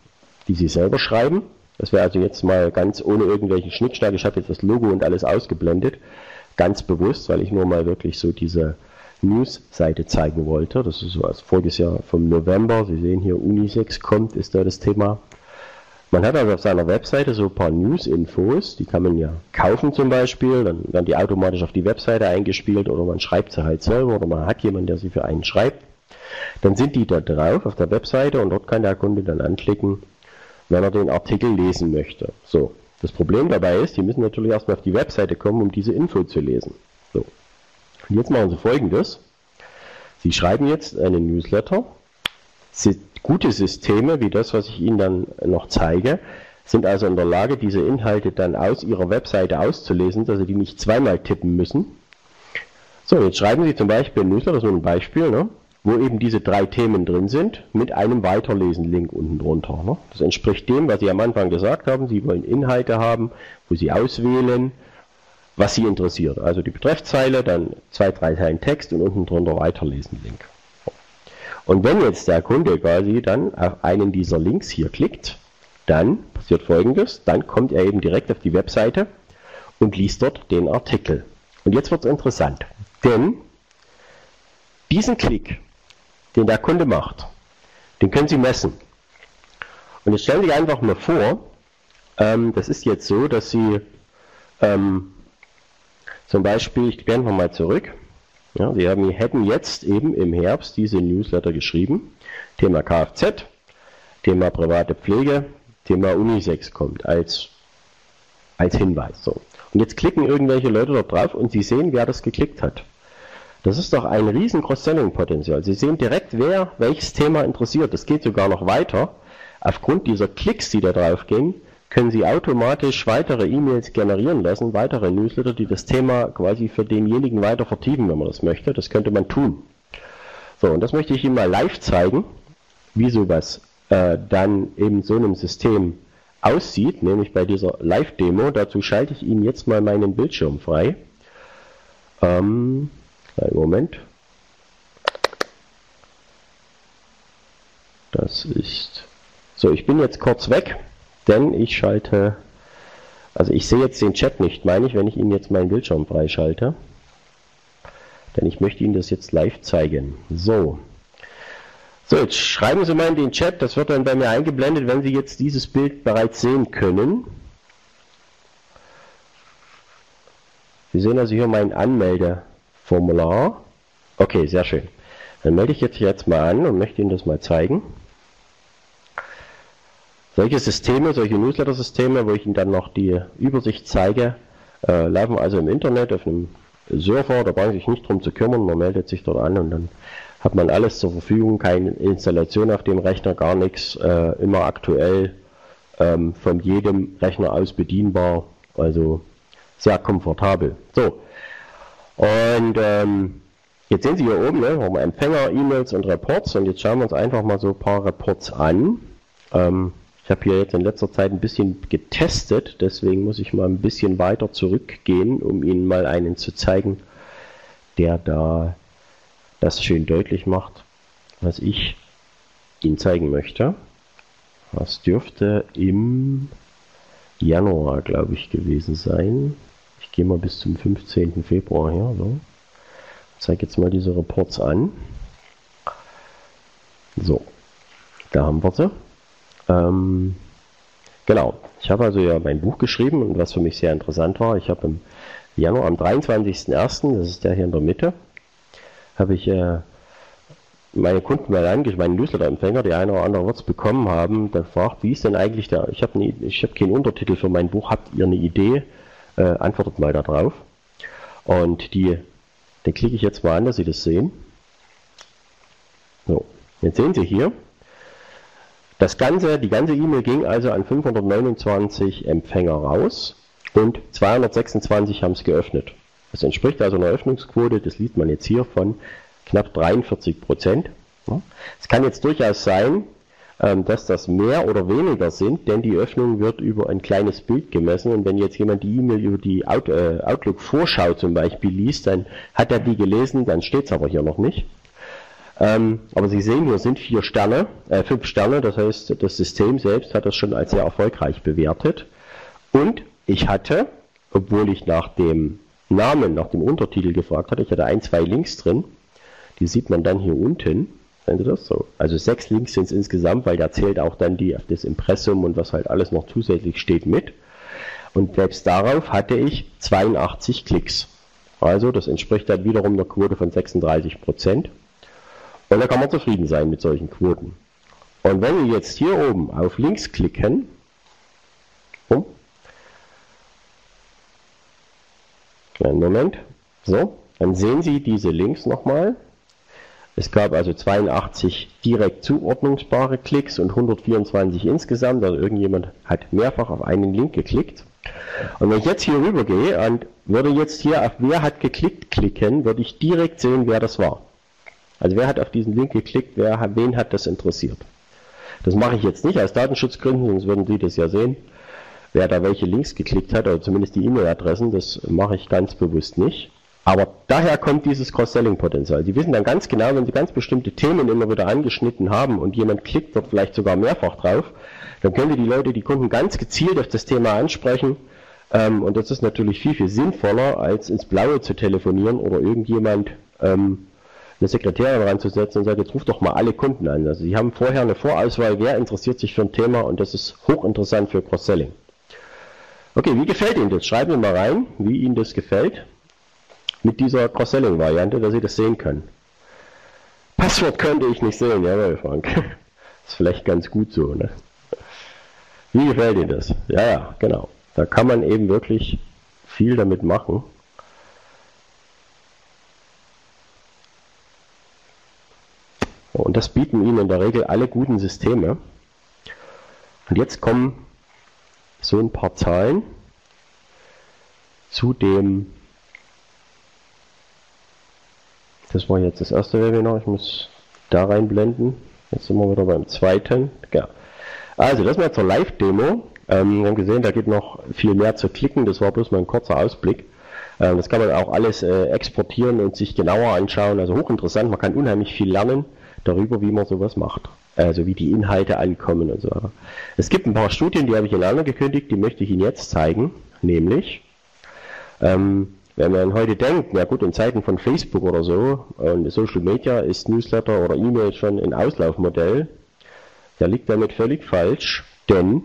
die Sie selber schreiben. Das wäre also jetzt mal ganz ohne irgendwelchen Schnickschnack. Ich habe jetzt das Logo und alles ausgeblendet, ganz bewusst, weil ich nur mal wirklich so diese News-Seite zeigen wollte. Das ist so als voriges Jahr vom November. Sie sehen hier Unisex kommt, ist da das Thema. Man hat also auf seiner Webseite so ein paar News-Infos, die kann man ja kaufen zum Beispiel, dann werden die automatisch auf die Webseite eingespielt oder man schreibt sie halt selber oder man hat jemanden, der sie für einen schreibt. Dann sind die da drauf auf der Webseite und dort kann der Kunde dann anklicken, wenn er den Artikel lesen möchte. So, das Problem dabei ist, die müssen natürlich erstmal auf die Webseite kommen, um diese Info zu lesen. So, und jetzt machen Sie folgendes. Sie schreiben jetzt einen Newsletter, Gute Systeme, wie das, was ich Ihnen dann noch zeige, sind also in der Lage, diese Inhalte dann aus Ihrer Webseite auszulesen, dass Sie die nicht zweimal tippen müssen. So, jetzt schreiben Sie zum Beispiel ein Newsletter, das ist nur ein Beispiel, ne, wo eben diese drei Themen drin sind, mit einem Weiterlesen-Link unten drunter. Ne. Das entspricht dem, was Sie am Anfang gesagt haben. Sie wollen Inhalte haben, wo Sie auswählen, was Sie interessiert. Also die Betreffzeile, dann zwei, drei Zeilen Text und unten drunter Weiterlesen-Link. Und wenn jetzt der Kunde quasi dann auf einen dieser Links hier klickt, dann passiert folgendes, dann kommt er eben direkt auf die Webseite und liest dort den Artikel. Und jetzt wird es interessant, denn diesen Klick, den der Kunde macht, den können Sie messen. Und jetzt stellen Sie einfach mal vor, ähm, das ist jetzt so, dass Sie ähm, zum Beispiel, ich blende nochmal zurück, ja, wir haben, hätten jetzt eben im Herbst diese Newsletter geschrieben. Thema Kfz, Thema private Pflege, Thema Unisex kommt als, als Hinweis. So. Und jetzt klicken irgendwelche Leute dort drauf und sie sehen, wer das geklickt hat. Das ist doch ein riesen Cross-Selling-Potenzial. Sie sehen direkt, wer welches Thema interessiert. Das geht sogar noch weiter. Aufgrund dieser Klicks, die da drauf gehen, können Sie automatisch weitere E-Mails generieren lassen, weitere Newsletter, die das Thema quasi für denjenigen weiter vertiefen, wenn man das möchte. Das könnte man tun. So, und das möchte ich Ihnen mal live zeigen, wie sowas äh, dann in so einem System aussieht, nämlich bei dieser Live-Demo. Dazu schalte ich Ihnen jetzt mal meinen Bildschirm frei. Ähm, Moment. Das ist... So, ich bin jetzt kurz weg denn ich schalte, also ich sehe jetzt den Chat nicht, meine ich, wenn ich Ihnen jetzt meinen Bildschirm freischalte. Denn ich möchte Ihnen das jetzt live zeigen. So. So, jetzt schreiben Sie mal in den Chat, das wird dann bei mir eingeblendet, wenn Sie jetzt dieses Bild bereits sehen können. Sie sehen also hier mein Anmeldeformular. Okay, sehr schön. Dann melde ich jetzt jetzt mal an und möchte Ihnen das mal zeigen. Solche Systeme, solche Newsletter-Systeme, wo ich Ihnen dann noch die Übersicht zeige, äh, laufen also im Internet auf einem Server, da brauchen Sie sich nicht drum zu kümmern, man meldet sich dort an und dann hat man alles zur Verfügung, keine Installation auf dem Rechner, gar nichts, äh, immer aktuell ähm, von jedem Rechner aus bedienbar, also sehr komfortabel. So, und ähm, jetzt sehen Sie hier oben, ne, haben Empfänger, E-Mails und Reports und jetzt schauen wir uns einfach mal so ein paar Reports an. Ähm, ich habe hier jetzt in letzter Zeit ein bisschen getestet, deswegen muss ich mal ein bisschen weiter zurückgehen, um Ihnen mal einen zu zeigen, der da das schön deutlich macht, was ich Ihnen zeigen möchte. Das dürfte im Januar, glaube ich, gewesen sein. Ich gehe mal bis zum 15. Februar her. So. Ich zeige jetzt mal diese Reports an. So, da haben wir sie. Ähm, genau, ich habe also ja mein Buch geschrieben und was für mich sehr interessant war, ich habe im Januar am 23.01., das ist der hier in der Mitte, habe ich äh, meine Kunden mal angeschaut, meine Newsletter-Empfänger, die eine oder andere wird es bekommen haben, gefragt, wie ist denn eigentlich der, ich habe hab keinen Untertitel für mein Buch, habt ihr eine Idee? Äh, antwortet mal darauf. Und die, den klicke ich jetzt mal an, dass Sie das sehen. So, jetzt sehen Sie hier, das ganze, die ganze E-Mail ging also an 529 Empfänger raus und 226 haben es geöffnet. Das entspricht also einer Öffnungsquote, das liest man jetzt hier, von knapp 43 Prozent. Es kann jetzt durchaus sein, ähm, dass das mehr oder weniger sind, denn die Öffnung wird über ein kleines Bild gemessen und wenn jetzt jemand die E-Mail über die äh, Outlook-Vorschau zum Beispiel liest, dann hat er die gelesen, dann steht es aber hier noch nicht. Ähm, aber Sie sehen, hier sind vier Sterne, äh, fünf Sterne, das heißt, das System selbst hat das schon als sehr erfolgreich bewertet. Und ich hatte, obwohl ich nach dem Namen, nach dem Untertitel gefragt hatte, ich hatte ein, zwei Links drin, die sieht man dann hier unten. Sehen Sie das so? Also sechs Links sind es insgesamt, weil da zählt auch dann die, das Impressum und was halt alles noch zusätzlich steht mit. Und selbst darauf hatte ich 82 Klicks. Also das entspricht dann wiederum einer Quote von 36 Prozent. Und da kann man zufrieden sein mit solchen Quoten. Und wenn wir jetzt hier oben auf links klicken, um, einen Moment, so, dann sehen Sie diese Links nochmal. Es gab also 82 direkt zuordnungsbare Klicks und 124 insgesamt, also irgendjemand hat mehrfach auf einen Link geklickt. Und wenn ich jetzt hier rüber gehe und würde jetzt hier auf Wer hat geklickt klicken, würde ich direkt sehen, wer das war. Also wer hat auf diesen Link geklickt, wer, wen hat das interessiert? Das mache ich jetzt nicht aus Datenschutzgründen, sonst würden Sie das ja sehen, wer da welche Links geklickt hat, oder zumindest die E-Mail-Adressen, das mache ich ganz bewusst nicht. Aber daher kommt dieses Cross-Selling-Potenzial. Sie wissen dann ganz genau, wenn Sie ganz bestimmte Themen immer wieder angeschnitten haben und jemand klickt dort vielleicht sogar mehrfach drauf, dann können Sie die Leute, die Kunden ganz gezielt auf das Thema ansprechen. Ähm, und das ist natürlich viel, viel sinnvoller, als ins Blaue zu telefonieren oder irgendjemand ähm, eine Sekretärin ranzusetzen und sagt, jetzt ruft doch mal alle Kunden an. Also sie haben vorher eine Vorauswahl, wer interessiert sich für ein Thema und das ist hochinteressant für Cross-Selling. Okay, wie gefällt Ihnen das? Schreiben Sie mal rein, wie Ihnen das gefällt mit dieser Cross-Selling-Variante, dass Sie das sehen können. Passwort könnte ich nicht sehen, jawohl, Frank. ist vielleicht ganz gut so, ne? Wie gefällt Ihnen das? Ja, ja, genau. Da kann man eben wirklich viel damit machen. Und das bieten Ihnen in der Regel alle guten Systeme. Und jetzt kommen so ein paar Zahlen zu dem, das war jetzt das erste Webinar, ich muss da reinblenden, jetzt sind wir wieder beim zweiten, ja. Also das mal zur Live-Demo, ähm, wir haben gesehen, da geht noch viel mehr zu klicken, das war bloß mal ein kurzer Ausblick. Ähm, das kann man auch alles äh, exportieren und sich genauer anschauen, also hochinteressant, man kann unheimlich viel lernen darüber, wie man sowas macht. Also wie die Inhalte ankommen und so weiter. Es gibt ein paar Studien, die habe ich in gekündigt, die möchte ich Ihnen jetzt zeigen. Nämlich, ähm, wenn man heute denkt, na gut, in Zeiten von Facebook oder so und Social Media ist Newsletter oder E-Mail schon ein Auslaufmodell, der liegt damit völlig falsch, denn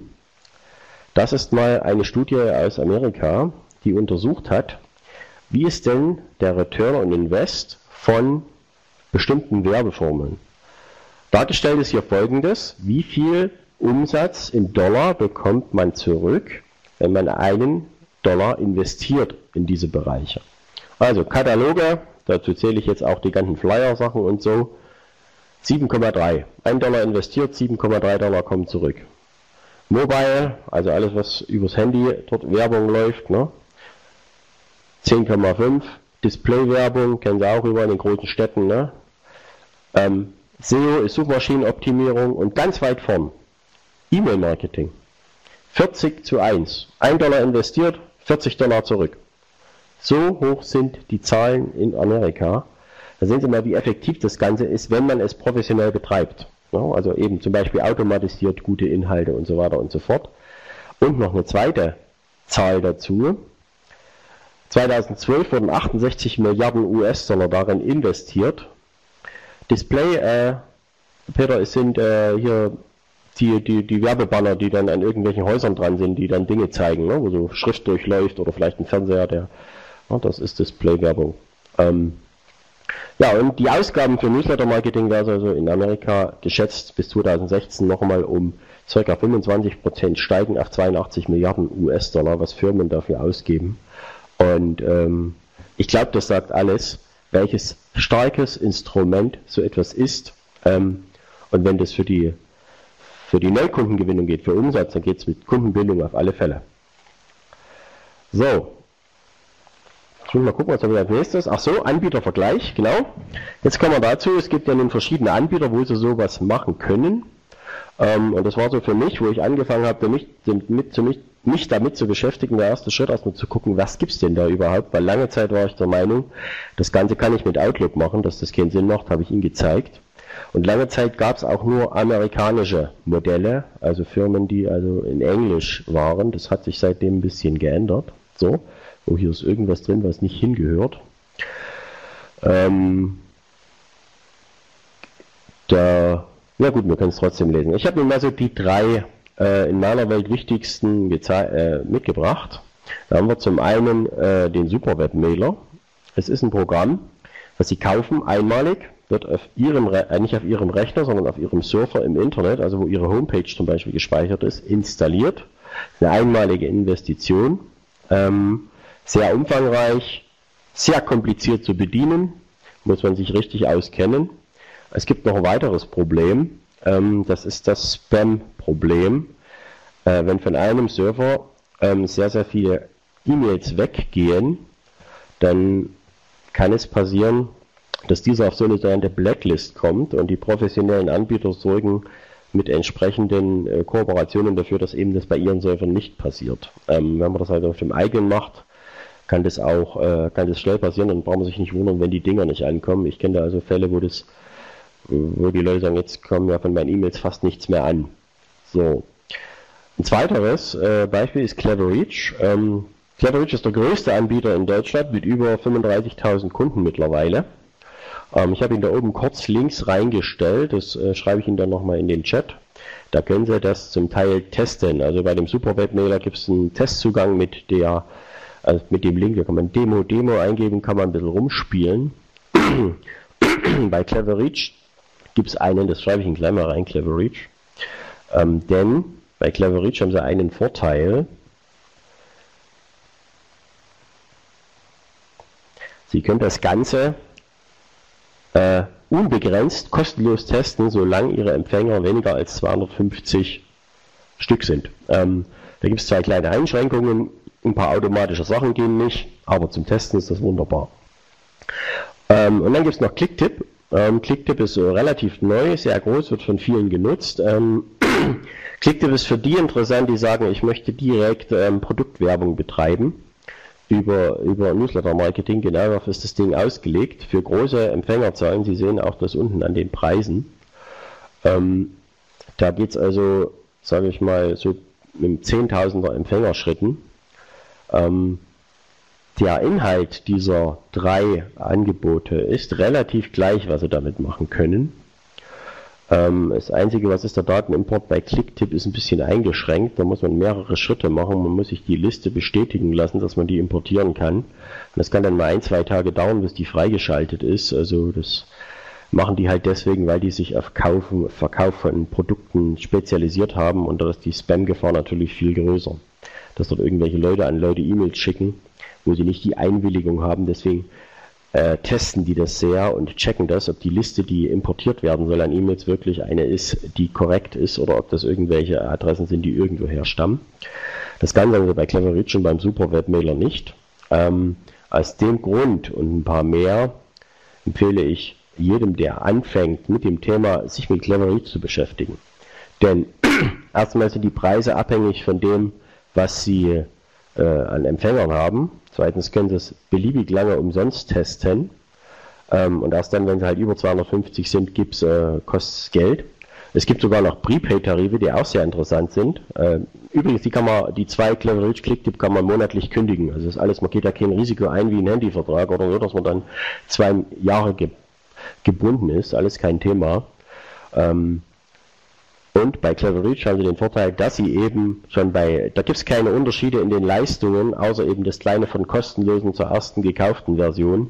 das ist mal eine Studie aus Amerika, die untersucht hat, wie ist denn der Return on Invest von bestimmten Werbeformeln. Dargestellt ist hier folgendes, wie viel Umsatz in Dollar bekommt man zurück, wenn man einen Dollar investiert in diese Bereiche. Also Kataloge, dazu zähle ich jetzt auch die ganzen Flyer-Sachen und so, 7,3. 1 Dollar investiert, 7,3 Dollar kommen zurück. Mobile, also alles was übers Handy dort Werbung läuft, ne? 10,5. Display-Werbung, kennen Sie auch über in den großen Städten, ne? Ähm, SEO ist Suchmaschinenoptimierung und ganz weit vorn E-Mail-Marketing. 40 zu 1. 1 Dollar investiert, 40 Dollar zurück. So hoch sind die Zahlen in Amerika. Da sehen Sie mal, wie effektiv das Ganze ist, wenn man es professionell betreibt. Also eben zum Beispiel automatisiert gute Inhalte und so weiter und so fort. Und noch eine zweite Zahl dazu. 2012 wurden 68 Milliarden US-Dollar darin investiert Display, äh, Peter, es sind äh, hier die, die, die Werbebanner, die dann an irgendwelchen Häusern dran sind, die dann Dinge zeigen, ne? wo so Schrift durchläuft oder vielleicht ein Fernseher, der, ja, das ist Display-Werbung. Ähm, ja, und die Ausgaben für Newsletter-Marketing werden also in Amerika geschätzt bis 2016 nochmal um ca. 25% steigen auf 82 Milliarden US-Dollar, was Firmen dafür ausgeben. Und ähm, ich glaube, das sagt alles welches starkes Instrument so etwas ist. Ähm, und wenn das für die, für die Neukundengewinnung geht, für Umsatz, dann geht es mit Kundenbindung auf alle Fälle. So. Ich will mal gucken, was haben wir als nächstes. Ach so, Anbietervergleich, genau. Jetzt kommen wir dazu, es gibt ja nun verschiedene Anbieter, wo sie sowas machen können. Ähm, und das war so für mich, wo ich angefangen habe, mich, mich, mich damit zu beschäftigen, der erste Schritt erstmal zu gucken, was gibt's denn da überhaupt, weil lange Zeit war ich der Meinung, das Ganze kann ich mit Outlook machen, dass das keinen Sinn macht, habe ich Ihnen gezeigt. Und lange Zeit gab es auch nur amerikanische Modelle, also Firmen, die also in Englisch waren. Das hat sich seitdem ein bisschen geändert. So, oh, hier ist irgendwas drin, was nicht hingehört. Ähm, da ja gut, wir können es trotzdem lesen. Ich habe mir mal so die drei äh, in meiner Welt wichtigsten äh, mitgebracht. Da haben wir zum einen äh, den Superweb-Mailer. Es ist ein Programm, was Sie kaufen einmalig, wird auf Ihrem, äh, nicht auf Ihrem Rechner, sondern auf Ihrem Surfer im Internet, also wo Ihre Homepage zum Beispiel gespeichert ist, installiert. Eine einmalige Investition. Ähm, sehr umfangreich, sehr kompliziert zu bedienen, muss man sich richtig auskennen. Es gibt noch ein weiteres Problem, ähm, das ist das Spam-Problem. Äh, wenn von einem Server ähm, sehr, sehr viele E-Mails weggehen, dann kann es passieren, dass dieser auf so eine sogenannte Blacklist kommt und die professionellen Anbieter sorgen mit entsprechenden äh, Kooperationen dafür, dass eben das bei ihren Servern nicht passiert. Ähm, wenn man das halt auf dem eigenen macht, kann das auch äh, kann das schnell passieren und braucht man sich nicht wundern, wenn die Dinger nicht ankommen. Ich kenne da also Fälle, wo das wo die Leute sagen, jetzt kommen ja von meinen E-Mails fast nichts mehr an. So. Ein zweiteres äh, Beispiel ist Cleverreach. Ähm, Cleverreach ist der größte Anbieter in Deutschland mit über 35.000 Kunden mittlerweile. Ähm, ich habe ihn da oben kurz links reingestellt, das äh, schreibe ich Ihnen dann nochmal in den Chat. Da können Sie das zum Teil testen. Also bei dem Superwebmailer gibt es einen Testzugang mit der, also mit dem Link, da kann man Demo, Demo eingeben, kann man ein bisschen rumspielen. bei Cleverreach gibt es einen, das schreibe ich in Klammer rein, Clever Reach. Ähm, denn bei Clever Reach haben sie einen Vorteil. Sie können das Ganze äh, unbegrenzt kostenlos testen, solange Ihre Empfänger weniger als 250 Stück sind. Ähm, Da gibt es zwei kleine Einschränkungen. Ein paar automatische Sachen gehen nicht, aber zum Testen ist das wunderbar. Ähm, und dann gibt es noch Clicktip. Ähm, Clicktip ist so relativ neu, sehr groß, wird von vielen genutzt. Ähm, Clicktip ist für die interessant, die sagen, ich möchte direkt ähm, Produktwerbung betreiben über, über Newsletter-Marketing. Genau dafür ist das Ding ausgelegt. Für große Empfängerzahlen, Sie sehen auch das unten an den Preisen. Ähm, da geht es also, sage ich mal, so mit Zehntausender Empfängerschritten. Ähm, der Inhalt dieser drei Angebote ist relativ gleich, was Sie damit machen können. Ähm, das Einzige, was ist der Datenimport bei Clicktip, ist ein bisschen eingeschränkt. Da muss man mehrere Schritte machen. Man muss sich die Liste bestätigen lassen, dass man die importieren kann. Und das kann dann mal ein, zwei Tage dauern, bis die freigeschaltet ist. Also das machen die halt deswegen, weil die sich auf Kaufen, Verkauf von Produkten spezialisiert haben und da ist die Spam-Gefahr natürlich viel größer. Dass dort irgendwelche Leute an Leute E-Mails schicken, wo sie nicht die Einwilligung haben. Deswegen äh, testen die das sehr und checken das, ob die Liste, die importiert werden soll an E-Mails, wirklich eine ist, die korrekt ist oder ob das irgendwelche Adressen sind, die irgendwoher stammen. Das Ganze haben wir bei Cleverreach und beim Superwebmailer nicht. Ähm, aus dem Grund und ein paar mehr empfehle ich jedem, der anfängt mit dem Thema, sich mit Cleverreach zu beschäftigen. Denn erstmal sind die Preise abhängig von dem, was sie äh, an Empfängern haben. Zweitens können sie es beliebig lange umsonst testen. Ähm, und erst dann, wenn sie halt über 250 sind, äh, kostet es Geld. Es gibt sogar noch Prepaid-Tarife, die auch sehr interessant sind. Äh, übrigens, die kann man, die zwei Clever Rich Clicktip kann man monatlich kündigen. Also ist alles, man geht da kein Risiko ein wie ein Handyvertrag oder so, dass man dann zwei Jahre ge gebunden ist. Alles kein Thema. Ähm, und bei Clever Reach haben sie den Vorteil, dass sie eben schon bei, da gibt es keine Unterschiede in den Leistungen, außer eben das kleine von kostenlosen zur ersten gekauften Version.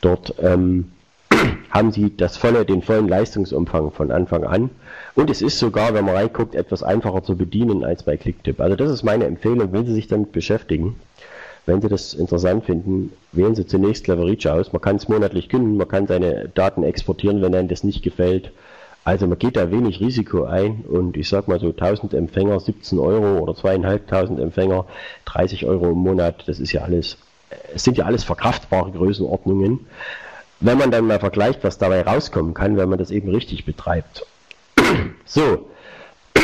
Dort ähm, haben sie das volle, den vollen Leistungsumfang von Anfang an. Und es ist sogar, wenn man reinguckt, etwas einfacher zu bedienen als bei Clicktip. Also das ist meine Empfehlung, wenn Sie sich damit beschäftigen. Wenn Sie das interessant finden, wählen Sie zunächst Clever Reach aus. Man kann es monatlich kündigen, man kann seine Daten exportieren, wenn einem das nicht gefällt. Also man geht da wenig Risiko ein und ich sag mal so 1000 Empfänger 17 Euro oder zweieinhalbtausend Empfänger 30 Euro im Monat, das ist ja alles, es sind ja alles verkraftbare Größenordnungen. Wenn man dann mal vergleicht, was dabei rauskommen kann, wenn man das eben richtig betreibt. So.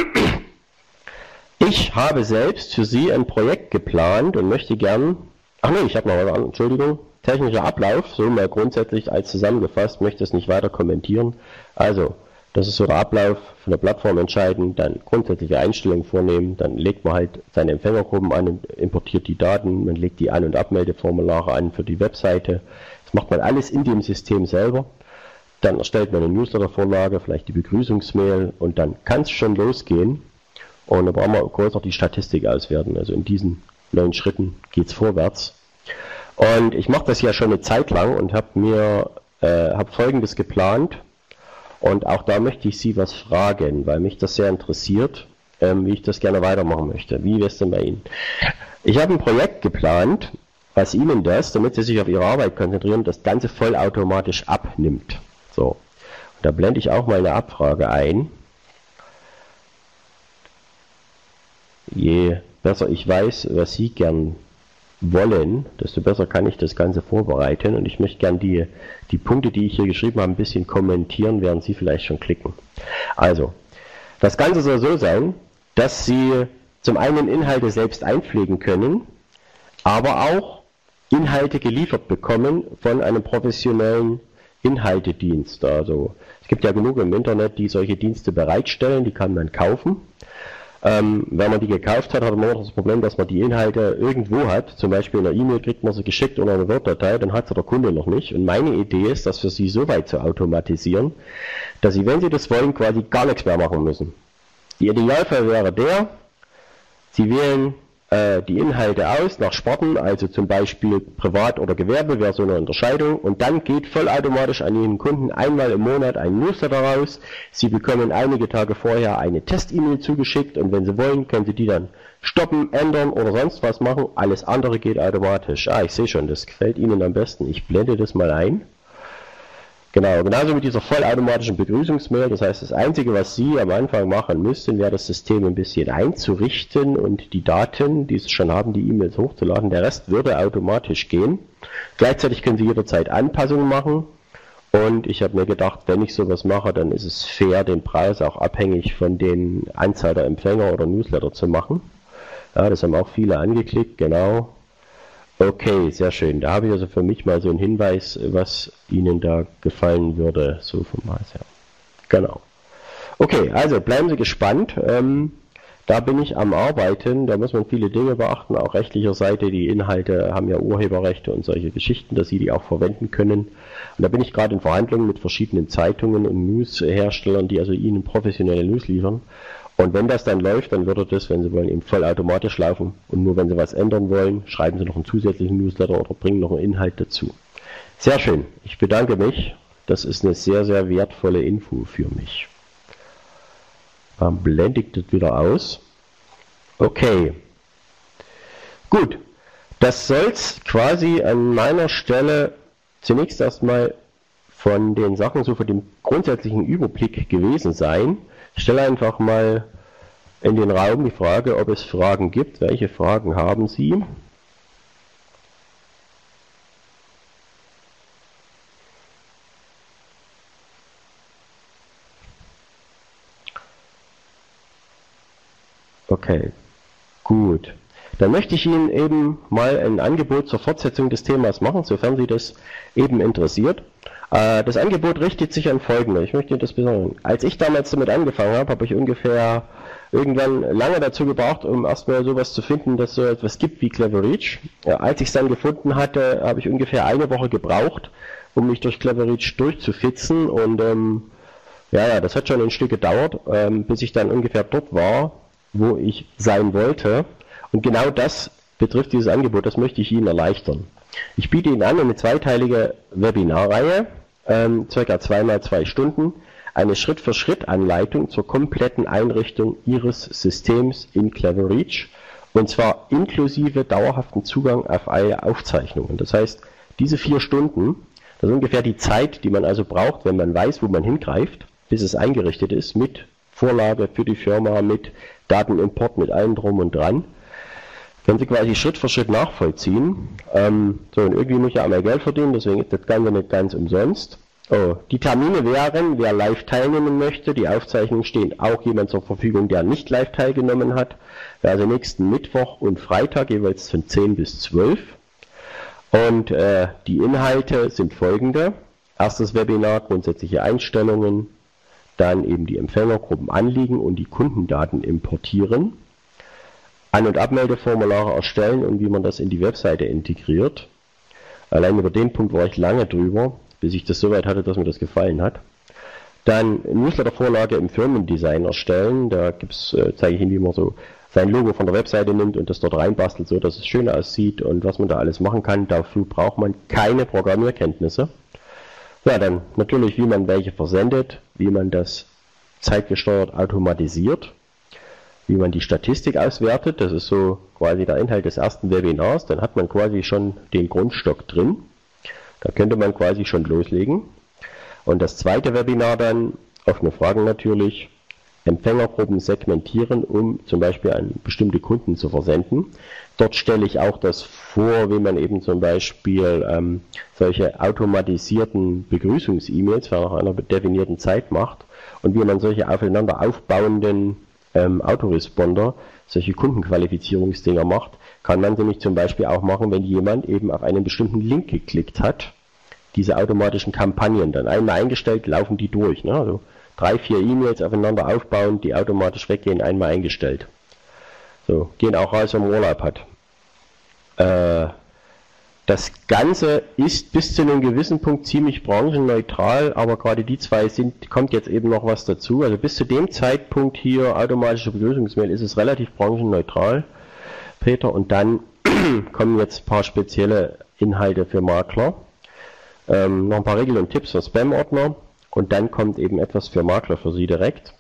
Ich habe selbst für Sie ein Projekt geplant und möchte gern, ach nee, ich habe noch was an, Entschuldigung, technischer Ablauf, so mal grundsätzlich als zusammengefasst, möchte es nicht weiter kommentieren. Also, das ist so der Ablauf von der Plattform entscheiden, dann grundsätzliche Einstellungen vornehmen, dann legt man halt seine Empfängergruppen an und importiert die Daten, man legt die An- und Abmeldeformulare an für die Webseite. Das macht man alles in dem System selber. Dann erstellt man eine Newsletter-Vorlage, vielleicht die Begrüßungsmail und dann kann es schon losgehen. Und da brauchen wir kurz noch die Statistik auswerten. Also in diesen neun Schritten geht es vorwärts. Und ich mache das ja schon eine Zeit lang und habe mir äh, hab folgendes geplant. Und auch da möchte ich Sie was fragen, weil mich das sehr interessiert, ähm, wie ich das gerne weitermachen möchte. Wie wäre es denn bei Ihnen? Ich habe ein Projekt geplant, was Ihnen das, damit Sie sich auf Ihre Arbeit konzentrieren, das Ganze vollautomatisch abnimmt. So. Und da blende ich auch mal eine Abfrage ein. Je besser ich weiß, was Sie gern wollen, desto besser kann ich das Ganze vorbereiten. Und ich möchte gern die, die Punkte, die ich hier geschrieben habe, ein bisschen kommentieren, während Sie vielleicht schon klicken. Also, das Ganze soll so sein, dass Sie zum einen Inhalte selbst einpflegen können, aber auch Inhalte geliefert bekommen von einem professionellen Inhaltedienst. Also es gibt ja genug im Internet, die solche Dienste bereitstellen, die kann man kaufen. Ähm, wenn man die gekauft hat, hat man auch das Problem, dass man die Inhalte irgendwo hat. Zum Beispiel in einer E-Mail kriegt man sie geschickt oder eine Word-Datei, dann hat sie der Kunde noch nicht. Und meine Idee ist, das für Sie so weit zu automatisieren, dass Sie, wenn Sie das wollen, quasi gar nichts mehr machen müssen. Die Idealfall wäre der, Sie wählen äh, die Inhalte aus nach Sparten, also zum Beispiel Privat- oder Gewerbe wäre so eine Unterscheidung und dann geht vollautomatisch an Ihren Kunden einmal im Monat ein Newsletter raus. Sie bekommen einige Tage vorher eine Test-E-Mail zugeschickt und wenn Sie wollen, können Sie die dann stoppen, ändern oder sonst was machen. Alles andere geht automatisch. Ah, ich sehe schon, das gefällt Ihnen am besten. Ich blende das mal ein. Genau, genauso mit dieser vollautomatischen Begrüßungsmail. Das heißt, das Einzige, was Sie am Anfang machen müssten, wäre das System ein bisschen einzurichten und die Daten, die Sie schon haben, die E-Mails hochzuladen. Der Rest würde automatisch gehen. Gleichzeitig können Sie jederzeit Anpassungen machen. Und ich habe mir gedacht, wenn ich sowas mache, dann ist es fair, den Preis auch abhängig von den Anzahl der Empfänger oder Newsletter zu machen. Ja, das haben auch viele angeklickt, genau. Okay, sehr schön. Da habe ich also für mich mal so einen Hinweis, was Ihnen da gefallen würde, so vom Maß her. Genau. Okay, also bleiben Sie gespannt. Ähm, da bin ich am Arbeiten. Da muss man viele Dinge beachten, auch rechtlicher Seite. Die Inhalte haben ja Urheberrechte und solche Geschichten, dass Sie die auch verwenden können. Und da bin ich gerade in Verhandlungen mit verschiedenen Zeitungen und Newsherstellern, die also Ihnen professionelle News liefern. Und wenn das dann läuft, dann würde das, wenn Sie wollen, eben vollautomatisch laufen. Und nur wenn Sie was ändern wollen, schreiben Sie noch einen zusätzlichen Newsletter oder bringen noch einen Inhalt dazu. Sehr schön. Ich bedanke mich. Das ist eine sehr, sehr wertvolle Info für mich. Dann blende ich das wieder aus. Okay. Gut. Das soll es quasi an meiner Stelle zunächst erstmal von den Sachen so für den grundsätzlichen Überblick gewesen sein. Stelle einfach mal in den Raum die Frage, ob es Fragen gibt. Welche Fragen haben Sie? Okay, gut. Dann möchte ich Ihnen eben mal ein Angebot zur Fortsetzung des Themas machen, sofern Sie das eben interessiert. Äh, das Angebot richtet sich an folgende. Ich möchte das besonders. Als ich damals damit angefangen habe, habe ich ungefähr irgendwann lange dazu gebraucht, um erstmal sowas zu finden, dass so etwas gibt wie Clever Reach. Ja, als ich es dann gefunden hatte, habe ich ungefähr eine Woche gebraucht, um mich durch Clever Reach durchzufitzen und ähm, ja, ja, das hat schon ein Stück gedauert, ähm, bis ich dann ungefähr dort war, wo ich sein wollte. Und genau das betrifft dieses Angebot, das möchte ich Ihnen erleichtern. Ich biete Ihnen an eine zweiteilige Webinarreihe, ähm, circa zweimal zwei Stunden, eine Schritt-für-Schritt-Anleitung zur kompletten Einrichtung Ihres Systems in Clever Reach und zwar inklusive dauerhaften Zugang auf alle Aufzeichnungen. Das heißt, diese vier Stunden, das ist ungefähr die Zeit, die man also braucht, wenn man weiß, wo man hingreift, bis es eingerichtet ist, mit Vorlage für die Firma, mit Datenimport, mit allem drum und dran können Sie quasi Schritt für Schritt nachvollziehen. Ähm, so, und irgendwie muss ich ja auch mehr Geld verdienen, deswegen ist das Ganze nicht ganz umsonst. Oh, die Termine wären, wer live teilnehmen möchte, die Aufzeichnungen stehen auch jemand zur Verfügung, der nicht live teilgenommen hat. Also nächsten Mittwoch und Freitag jeweils von 10 bis 12. Und äh, die Inhalte sind folgende. Erstes Webinar, grundsätzliche Einstellungen, dann eben die Empfängergruppen anliegen und die Kundendaten importieren. An- und Abmeldeformulare erstellen und wie man das in die Webseite integriert. Allein über den Punkt war ich lange drüber, bis ich das soweit hatte, dass mir das gefallen hat. Dann Newsletter-Vorlage im Firmendesign erstellen. Da gibt's, äh, zeige ich Ihnen, wie man so sein Logo von der Webseite nimmt und das dort reinbastelt, so dass es schön aussieht und was man da alles machen kann. Dafür braucht man keine Programmierkenntnisse. Ja, dann natürlich, wie man welche versendet, wie man das zeitgesteuert automatisiert wie man die Statistik auswertet. Das ist so quasi der Inhalt des ersten Webinars. Dann hat man quasi schon den Grundstock drin. Da könnte man quasi schon loslegen. Und das zweite Webinar dann, offene Fragen natürlich, Empfängergruppen segmentieren, um zum Beispiel an bestimmte Kunden zu versenden. Dort stelle ich auch das vor, wie man eben zum Beispiel ähm, solche automatisierten Begrüßungs-E-Mails nach einer definierten Zeit macht und wie man solche aufeinander aufbauenden ähm, Autoresponder solche Kundenqualifizierungsdinger macht, kann man nämlich zum Beispiel auch machen, wenn jemand eben auf einen bestimmten Link geklickt hat, diese automatischen Kampagnen dann einmal eingestellt, laufen die durch. Ne? Also drei, vier E-Mails aufeinander aufbauen, die automatisch weggehen, einmal eingestellt. So, gehen auch raus, wenn man Urlaub hat. Äh, das Ganze ist bis zu einem gewissen Punkt ziemlich branchenneutral, aber gerade die zwei sind, kommt jetzt eben noch was dazu. Also bis zu dem Zeitpunkt hier automatische Begrüßungsmail ist es relativ branchenneutral, Peter, und dann kommen jetzt ein paar spezielle Inhalte für Makler. Ähm, noch ein paar Regeln und Tipps für Spam-Ordner und dann kommt eben etwas für Makler für Sie direkt,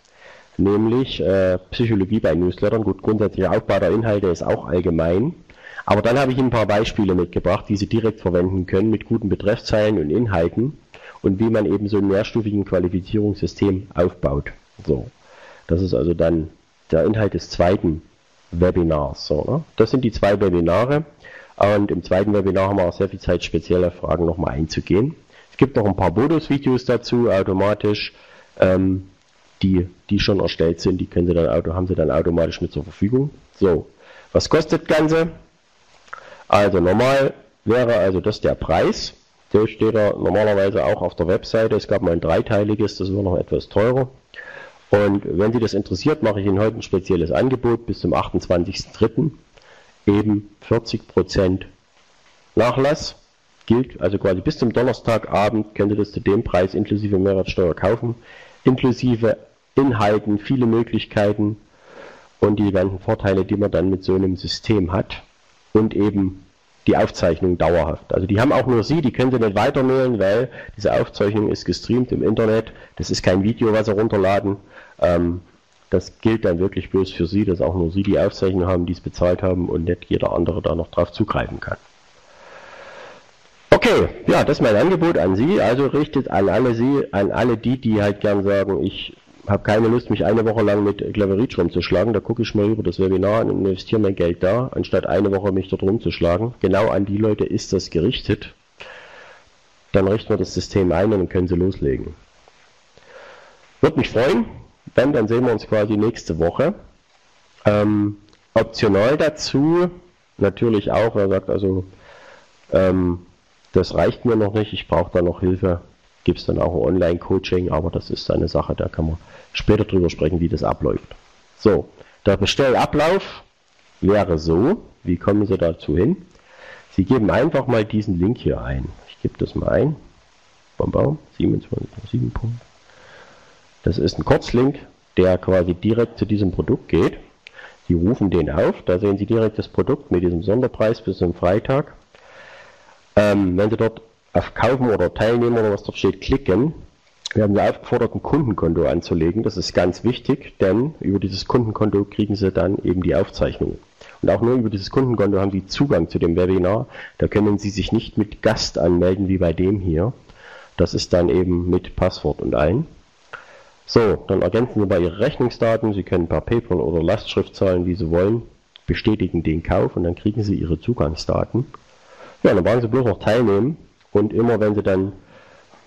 nämlich äh, Psychologie bei Newslettern. Gut, grundsätzlicher Aufbau der Inhalte ist auch allgemein. Aber dann habe ich Ihnen ein paar Beispiele mitgebracht, die Sie direkt verwenden können mit guten Betreffzeilen und Inhalten und wie man eben so ein mehrstufigen Qualifizierungssystem aufbaut. So, das ist also dann der Inhalt des zweiten Webinars. So, ne? Das sind die zwei Webinare und im zweiten Webinar haben wir auch sehr viel Zeit, spezielle Fragen nochmal einzugehen. Es gibt noch ein paar Bonus-Videos dazu, automatisch, ähm, die, die schon erstellt sind, die können Sie dann, haben Sie dann automatisch mit zur Verfügung. So, was kostet das Ganze? Also normal wäre also das der Preis. Der steht da normalerweise auch auf der Webseite. Es gab mal ein dreiteiliges, das war noch etwas teurer. Und wenn Sie das interessiert, mache ich Ihnen heute ein spezielles Angebot bis zum 28.03. Eben 40% Nachlass gilt, also quasi bis zum Donnerstagabend könnt ihr das zu dem Preis inklusive Mehrwertsteuer kaufen, inklusive Inhalten, viele Möglichkeiten und die ganzen Vorteile, die man dann mit so einem System hat und eben die Aufzeichnung dauerhaft. Also die haben auch nur Sie, die können Sie nicht weitermailen, weil diese Aufzeichnung ist gestreamt im Internet. Das ist kein Video, was Sie runterladen. Ähm, das gilt dann wirklich bloß für Sie, dass auch nur Sie die Aufzeichnung haben, die es bezahlt haben und nicht jeder andere da noch drauf zugreifen kann. Okay, ja, das ist mein Angebot an Sie. Also richtet an alle Sie, an alle die, die halt gern sagen, ich habe keine Lust, mich eine Woche lang mit Cleverreach rumzuschlagen. Da gucke ich mal über das Webinar und investiere mein Geld da, anstatt eine Woche mich dort rumzuschlagen. Genau an die Leute ist das gerichtet. Dann richten wir das System ein und dann können sie loslegen. Würde mich freuen. Wenn, dann sehen wir uns quasi nächste Woche. Ähm, optional dazu natürlich auch, er sagt also, ähm, das reicht mir noch nicht, ich brauche da noch Hilfe gibt es dann auch Online-Coaching, aber das ist eine Sache, da kann man später drüber sprechen, wie das abläuft. So, der Bestellablauf wäre so, wie kommen Sie dazu hin? Sie geben einfach mal diesen Link hier ein. Ich gebe das mal ein. Bam, bam, 27.7. Das ist ein Kurzlink, der quasi direkt zu diesem Produkt geht. Sie rufen den auf, da sehen Sie direkt das Produkt mit diesem Sonderpreis bis zum Freitag. Ähm, wenn Sie dort auf Kaufen oder Teilnehmen oder was dort steht, klicken, werden Sie aufgefordert, ein Kundenkonto anzulegen. Das ist ganz wichtig, denn über dieses Kundenkonto kriegen Sie dann eben die Aufzeichnung. Und auch nur über dieses Kundenkonto haben Sie Zugang zu dem Webinar. Da können Sie sich nicht mit Gast anmelden wie bei dem hier. Das ist dann eben mit Passwort und allen. So, dann ergänzen Sie bei Ihre Rechnungsdaten. Sie können per PayPal oder Lastschrift zahlen, wie Sie wollen. Bestätigen den Kauf und dann kriegen Sie Ihre Zugangsdaten. Ja, dann brauchen Sie bloß noch teilnehmen. Und immer wenn Sie dann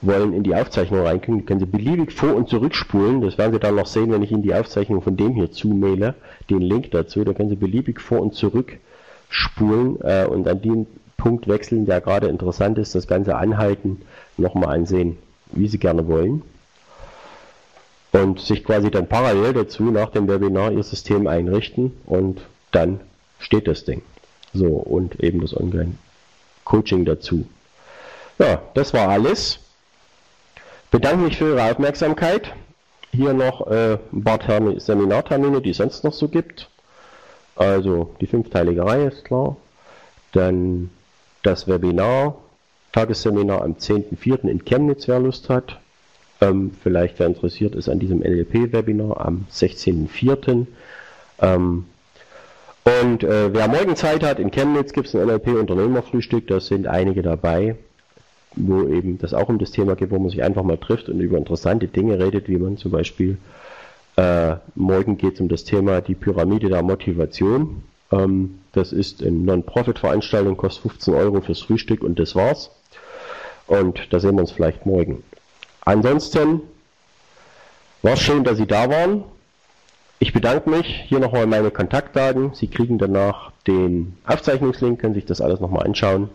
wollen in die Aufzeichnung reinkommen, können Sie beliebig vor- und zurückspulen. Das werden Sie dann noch sehen, wenn ich Ihnen die Aufzeichnung von dem hier zumaile, den Link dazu. Da können Sie beliebig vor- und zurückspulen äh, und an den Punkt wechseln, der gerade interessant ist, das Ganze anhalten, nochmal ansehen, wie Sie gerne wollen. Und sich quasi dann parallel dazu nach dem Webinar Ihr System einrichten und dann steht das Ding. So, und eben das Online-Coaching dazu. Ja, das war alles. Bedanke mich für Ihre Aufmerksamkeit. Hier noch äh, ein paar Termine, Seminartermine, die es sonst noch so gibt. Also die fünfteilige Reihe ist klar. Dann das Webinar, Tagesseminar am 10.04. in Chemnitz, wer Lust hat. Ähm, vielleicht wer interessiert ist an diesem NLP-Webinar am 16.04. Ähm, und äh, wer morgen Zeit hat, in Chemnitz gibt es ein NLP-Unternehmerfrühstück, da sind einige dabei wo eben das auch um das Thema geht, wo man sich einfach mal trifft und über interessante Dinge redet, wie man zum Beispiel äh, morgen geht es um das Thema die Pyramide der Motivation. Ähm, das ist eine Non-Profit-Veranstaltung, kostet 15 Euro fürs Frühstück und das war's. Und da sehen wir uns vielleicht morgen. Ansonsten war es schön, dass Sie da waren. Ich bedanke mich. Hier nochmal meine Kontaktdaten. Sie kriegen danach den Aufzeichnungslink, können sich das alles nochmal anschauen.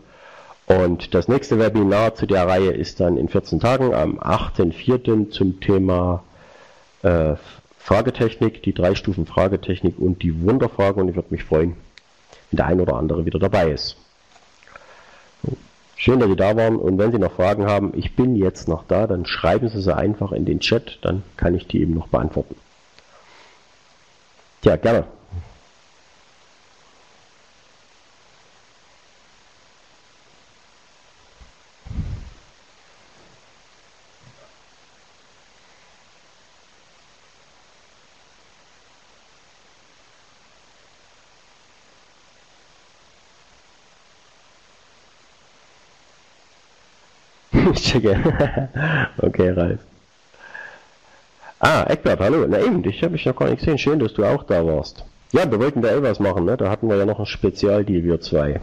Und das nächste Webinar zu der Reihe ist dann in 14 Tagen am 8.4. zum Thema äh, Fragetechnik, die drei Stufen Fragetechnik und die Wunderfrage. Und ich würde mich freuen, wenn der ein oder andere wieder dabei ist. Schön, dass Sie da waren und wenn Sie noch Fragen haben, ich bin jetzt noch da, dann schreiben Sie sie einfach in den Chat, dann kann ich die eben noch beantworten. Tja, gerne. Checke. okay, Ralf. Ah, Eckbert, hallo. Na eben, dich habe ich noch gar nicht gesehen. Schön, dass du auch da warst. Ja, wir wollten da eh was machen, ne? Da hatten wir ja noch ein Spezialdeal, wir zwei.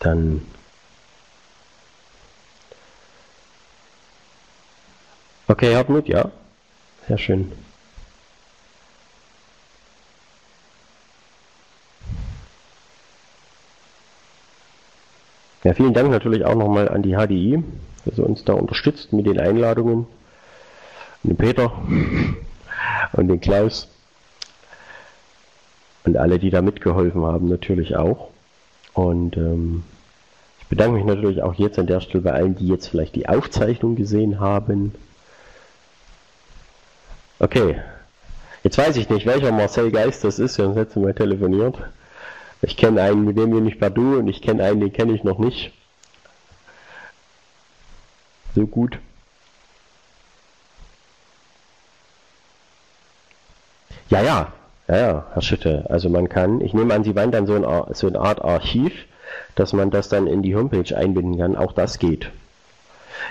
Dann Okay, Hartmut, ja. Sehr schön. Ja, vielen Dank natürlich auch nochmal an die HDI, dass sie uns da unterstützt mit den Einladungen. Und den Peter und den Klaus. Und alle, die da mitgeholfen haben, natürlich auch. Und ähm, ich bedanke mich natürlich auch jetzt an der Stelle bei allen, die jetzt vielleicht die Aufzeichnung gesehen haben. Okay. Jetzt weiß ich nicht, welcher Marcel Geist das ist. Wir haben das letzte Mal telefoniert. Ich kenne einen, mit dem bin ich per Du und ich kenne einen, den kenne ich noch nicht. So gut. Ja, ja, ja, ja, Herr Schütte. Also man kann, ich nehme an, Sie meinen dann so, ein, so eine Art Archiv, dass man das dann in die Homepage einbinden kann. Auch das geht.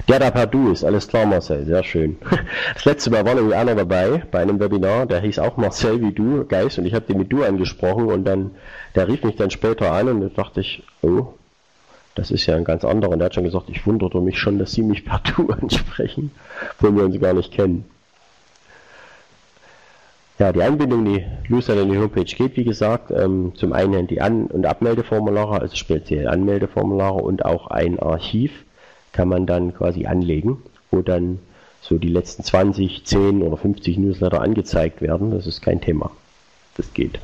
Der da per Du ist, alles klar Marcel, sehr schön. Das letzte Mal war nämlich einer dabei, bei einem Webinar, der hieß auch Marcel wie du, Geist, und ich habe den mit Du angesprochen und dann, der rief mich dann später an und da dachte ich, oh, das ist ja ein ganz anderer. Und der hat schon gesagt, ich wunderte mich schon, dass Sie mich per Du ansprechen, obwohl wir uns gar nicht kennen. Ja, die Anbindung die User in die Homepage geht, wie gesagt, ähm, zum einen die An- und Abmeldeformulare, also speziell Anmeldeformulare und auch ein Archiv kann man dann quasi anlegen, wo dann so die letzten 20, 10 oder 50 Newsletter angezeigt werden. Das ist kein Thema. Das geht.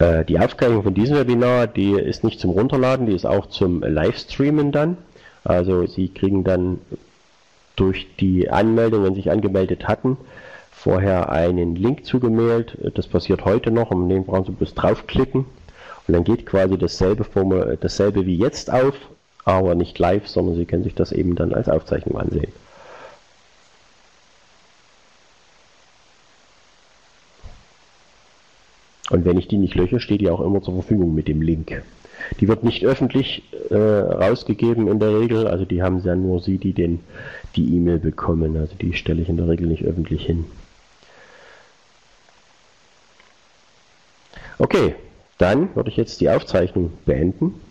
Äh, die Aufzeichnung von diesem Webinar, die ist nicht zum Runterladen, die ist auch zum Livestreamen dann. Also Sie kriegen dann durch die Anmeldung, wenn Sie sich angemeldet hatten, vorher einen Link zugemailt. Das passiert heute noch. Und den brauchen Sie bloß draufklicken. Und dann geht quasi dasselbe, Formel, dasselbe wie jetzt auf, aber nicht live, sondern Sie können sich das eben dann als Aufzeichnung ansehen. Und wenn ich die nicht lösche, steht die auch immer zur Verfügung mit dem Link. Die wird nicht öffentlich äh, rausgegeben in der Regel, also die haben ja nur Sie, die den, die E-Mail bekommen. Also die stelle ich in der Regel nicht öffentlich hin. Okay, dann würde ich jetzt die Aufzeichnung beenden.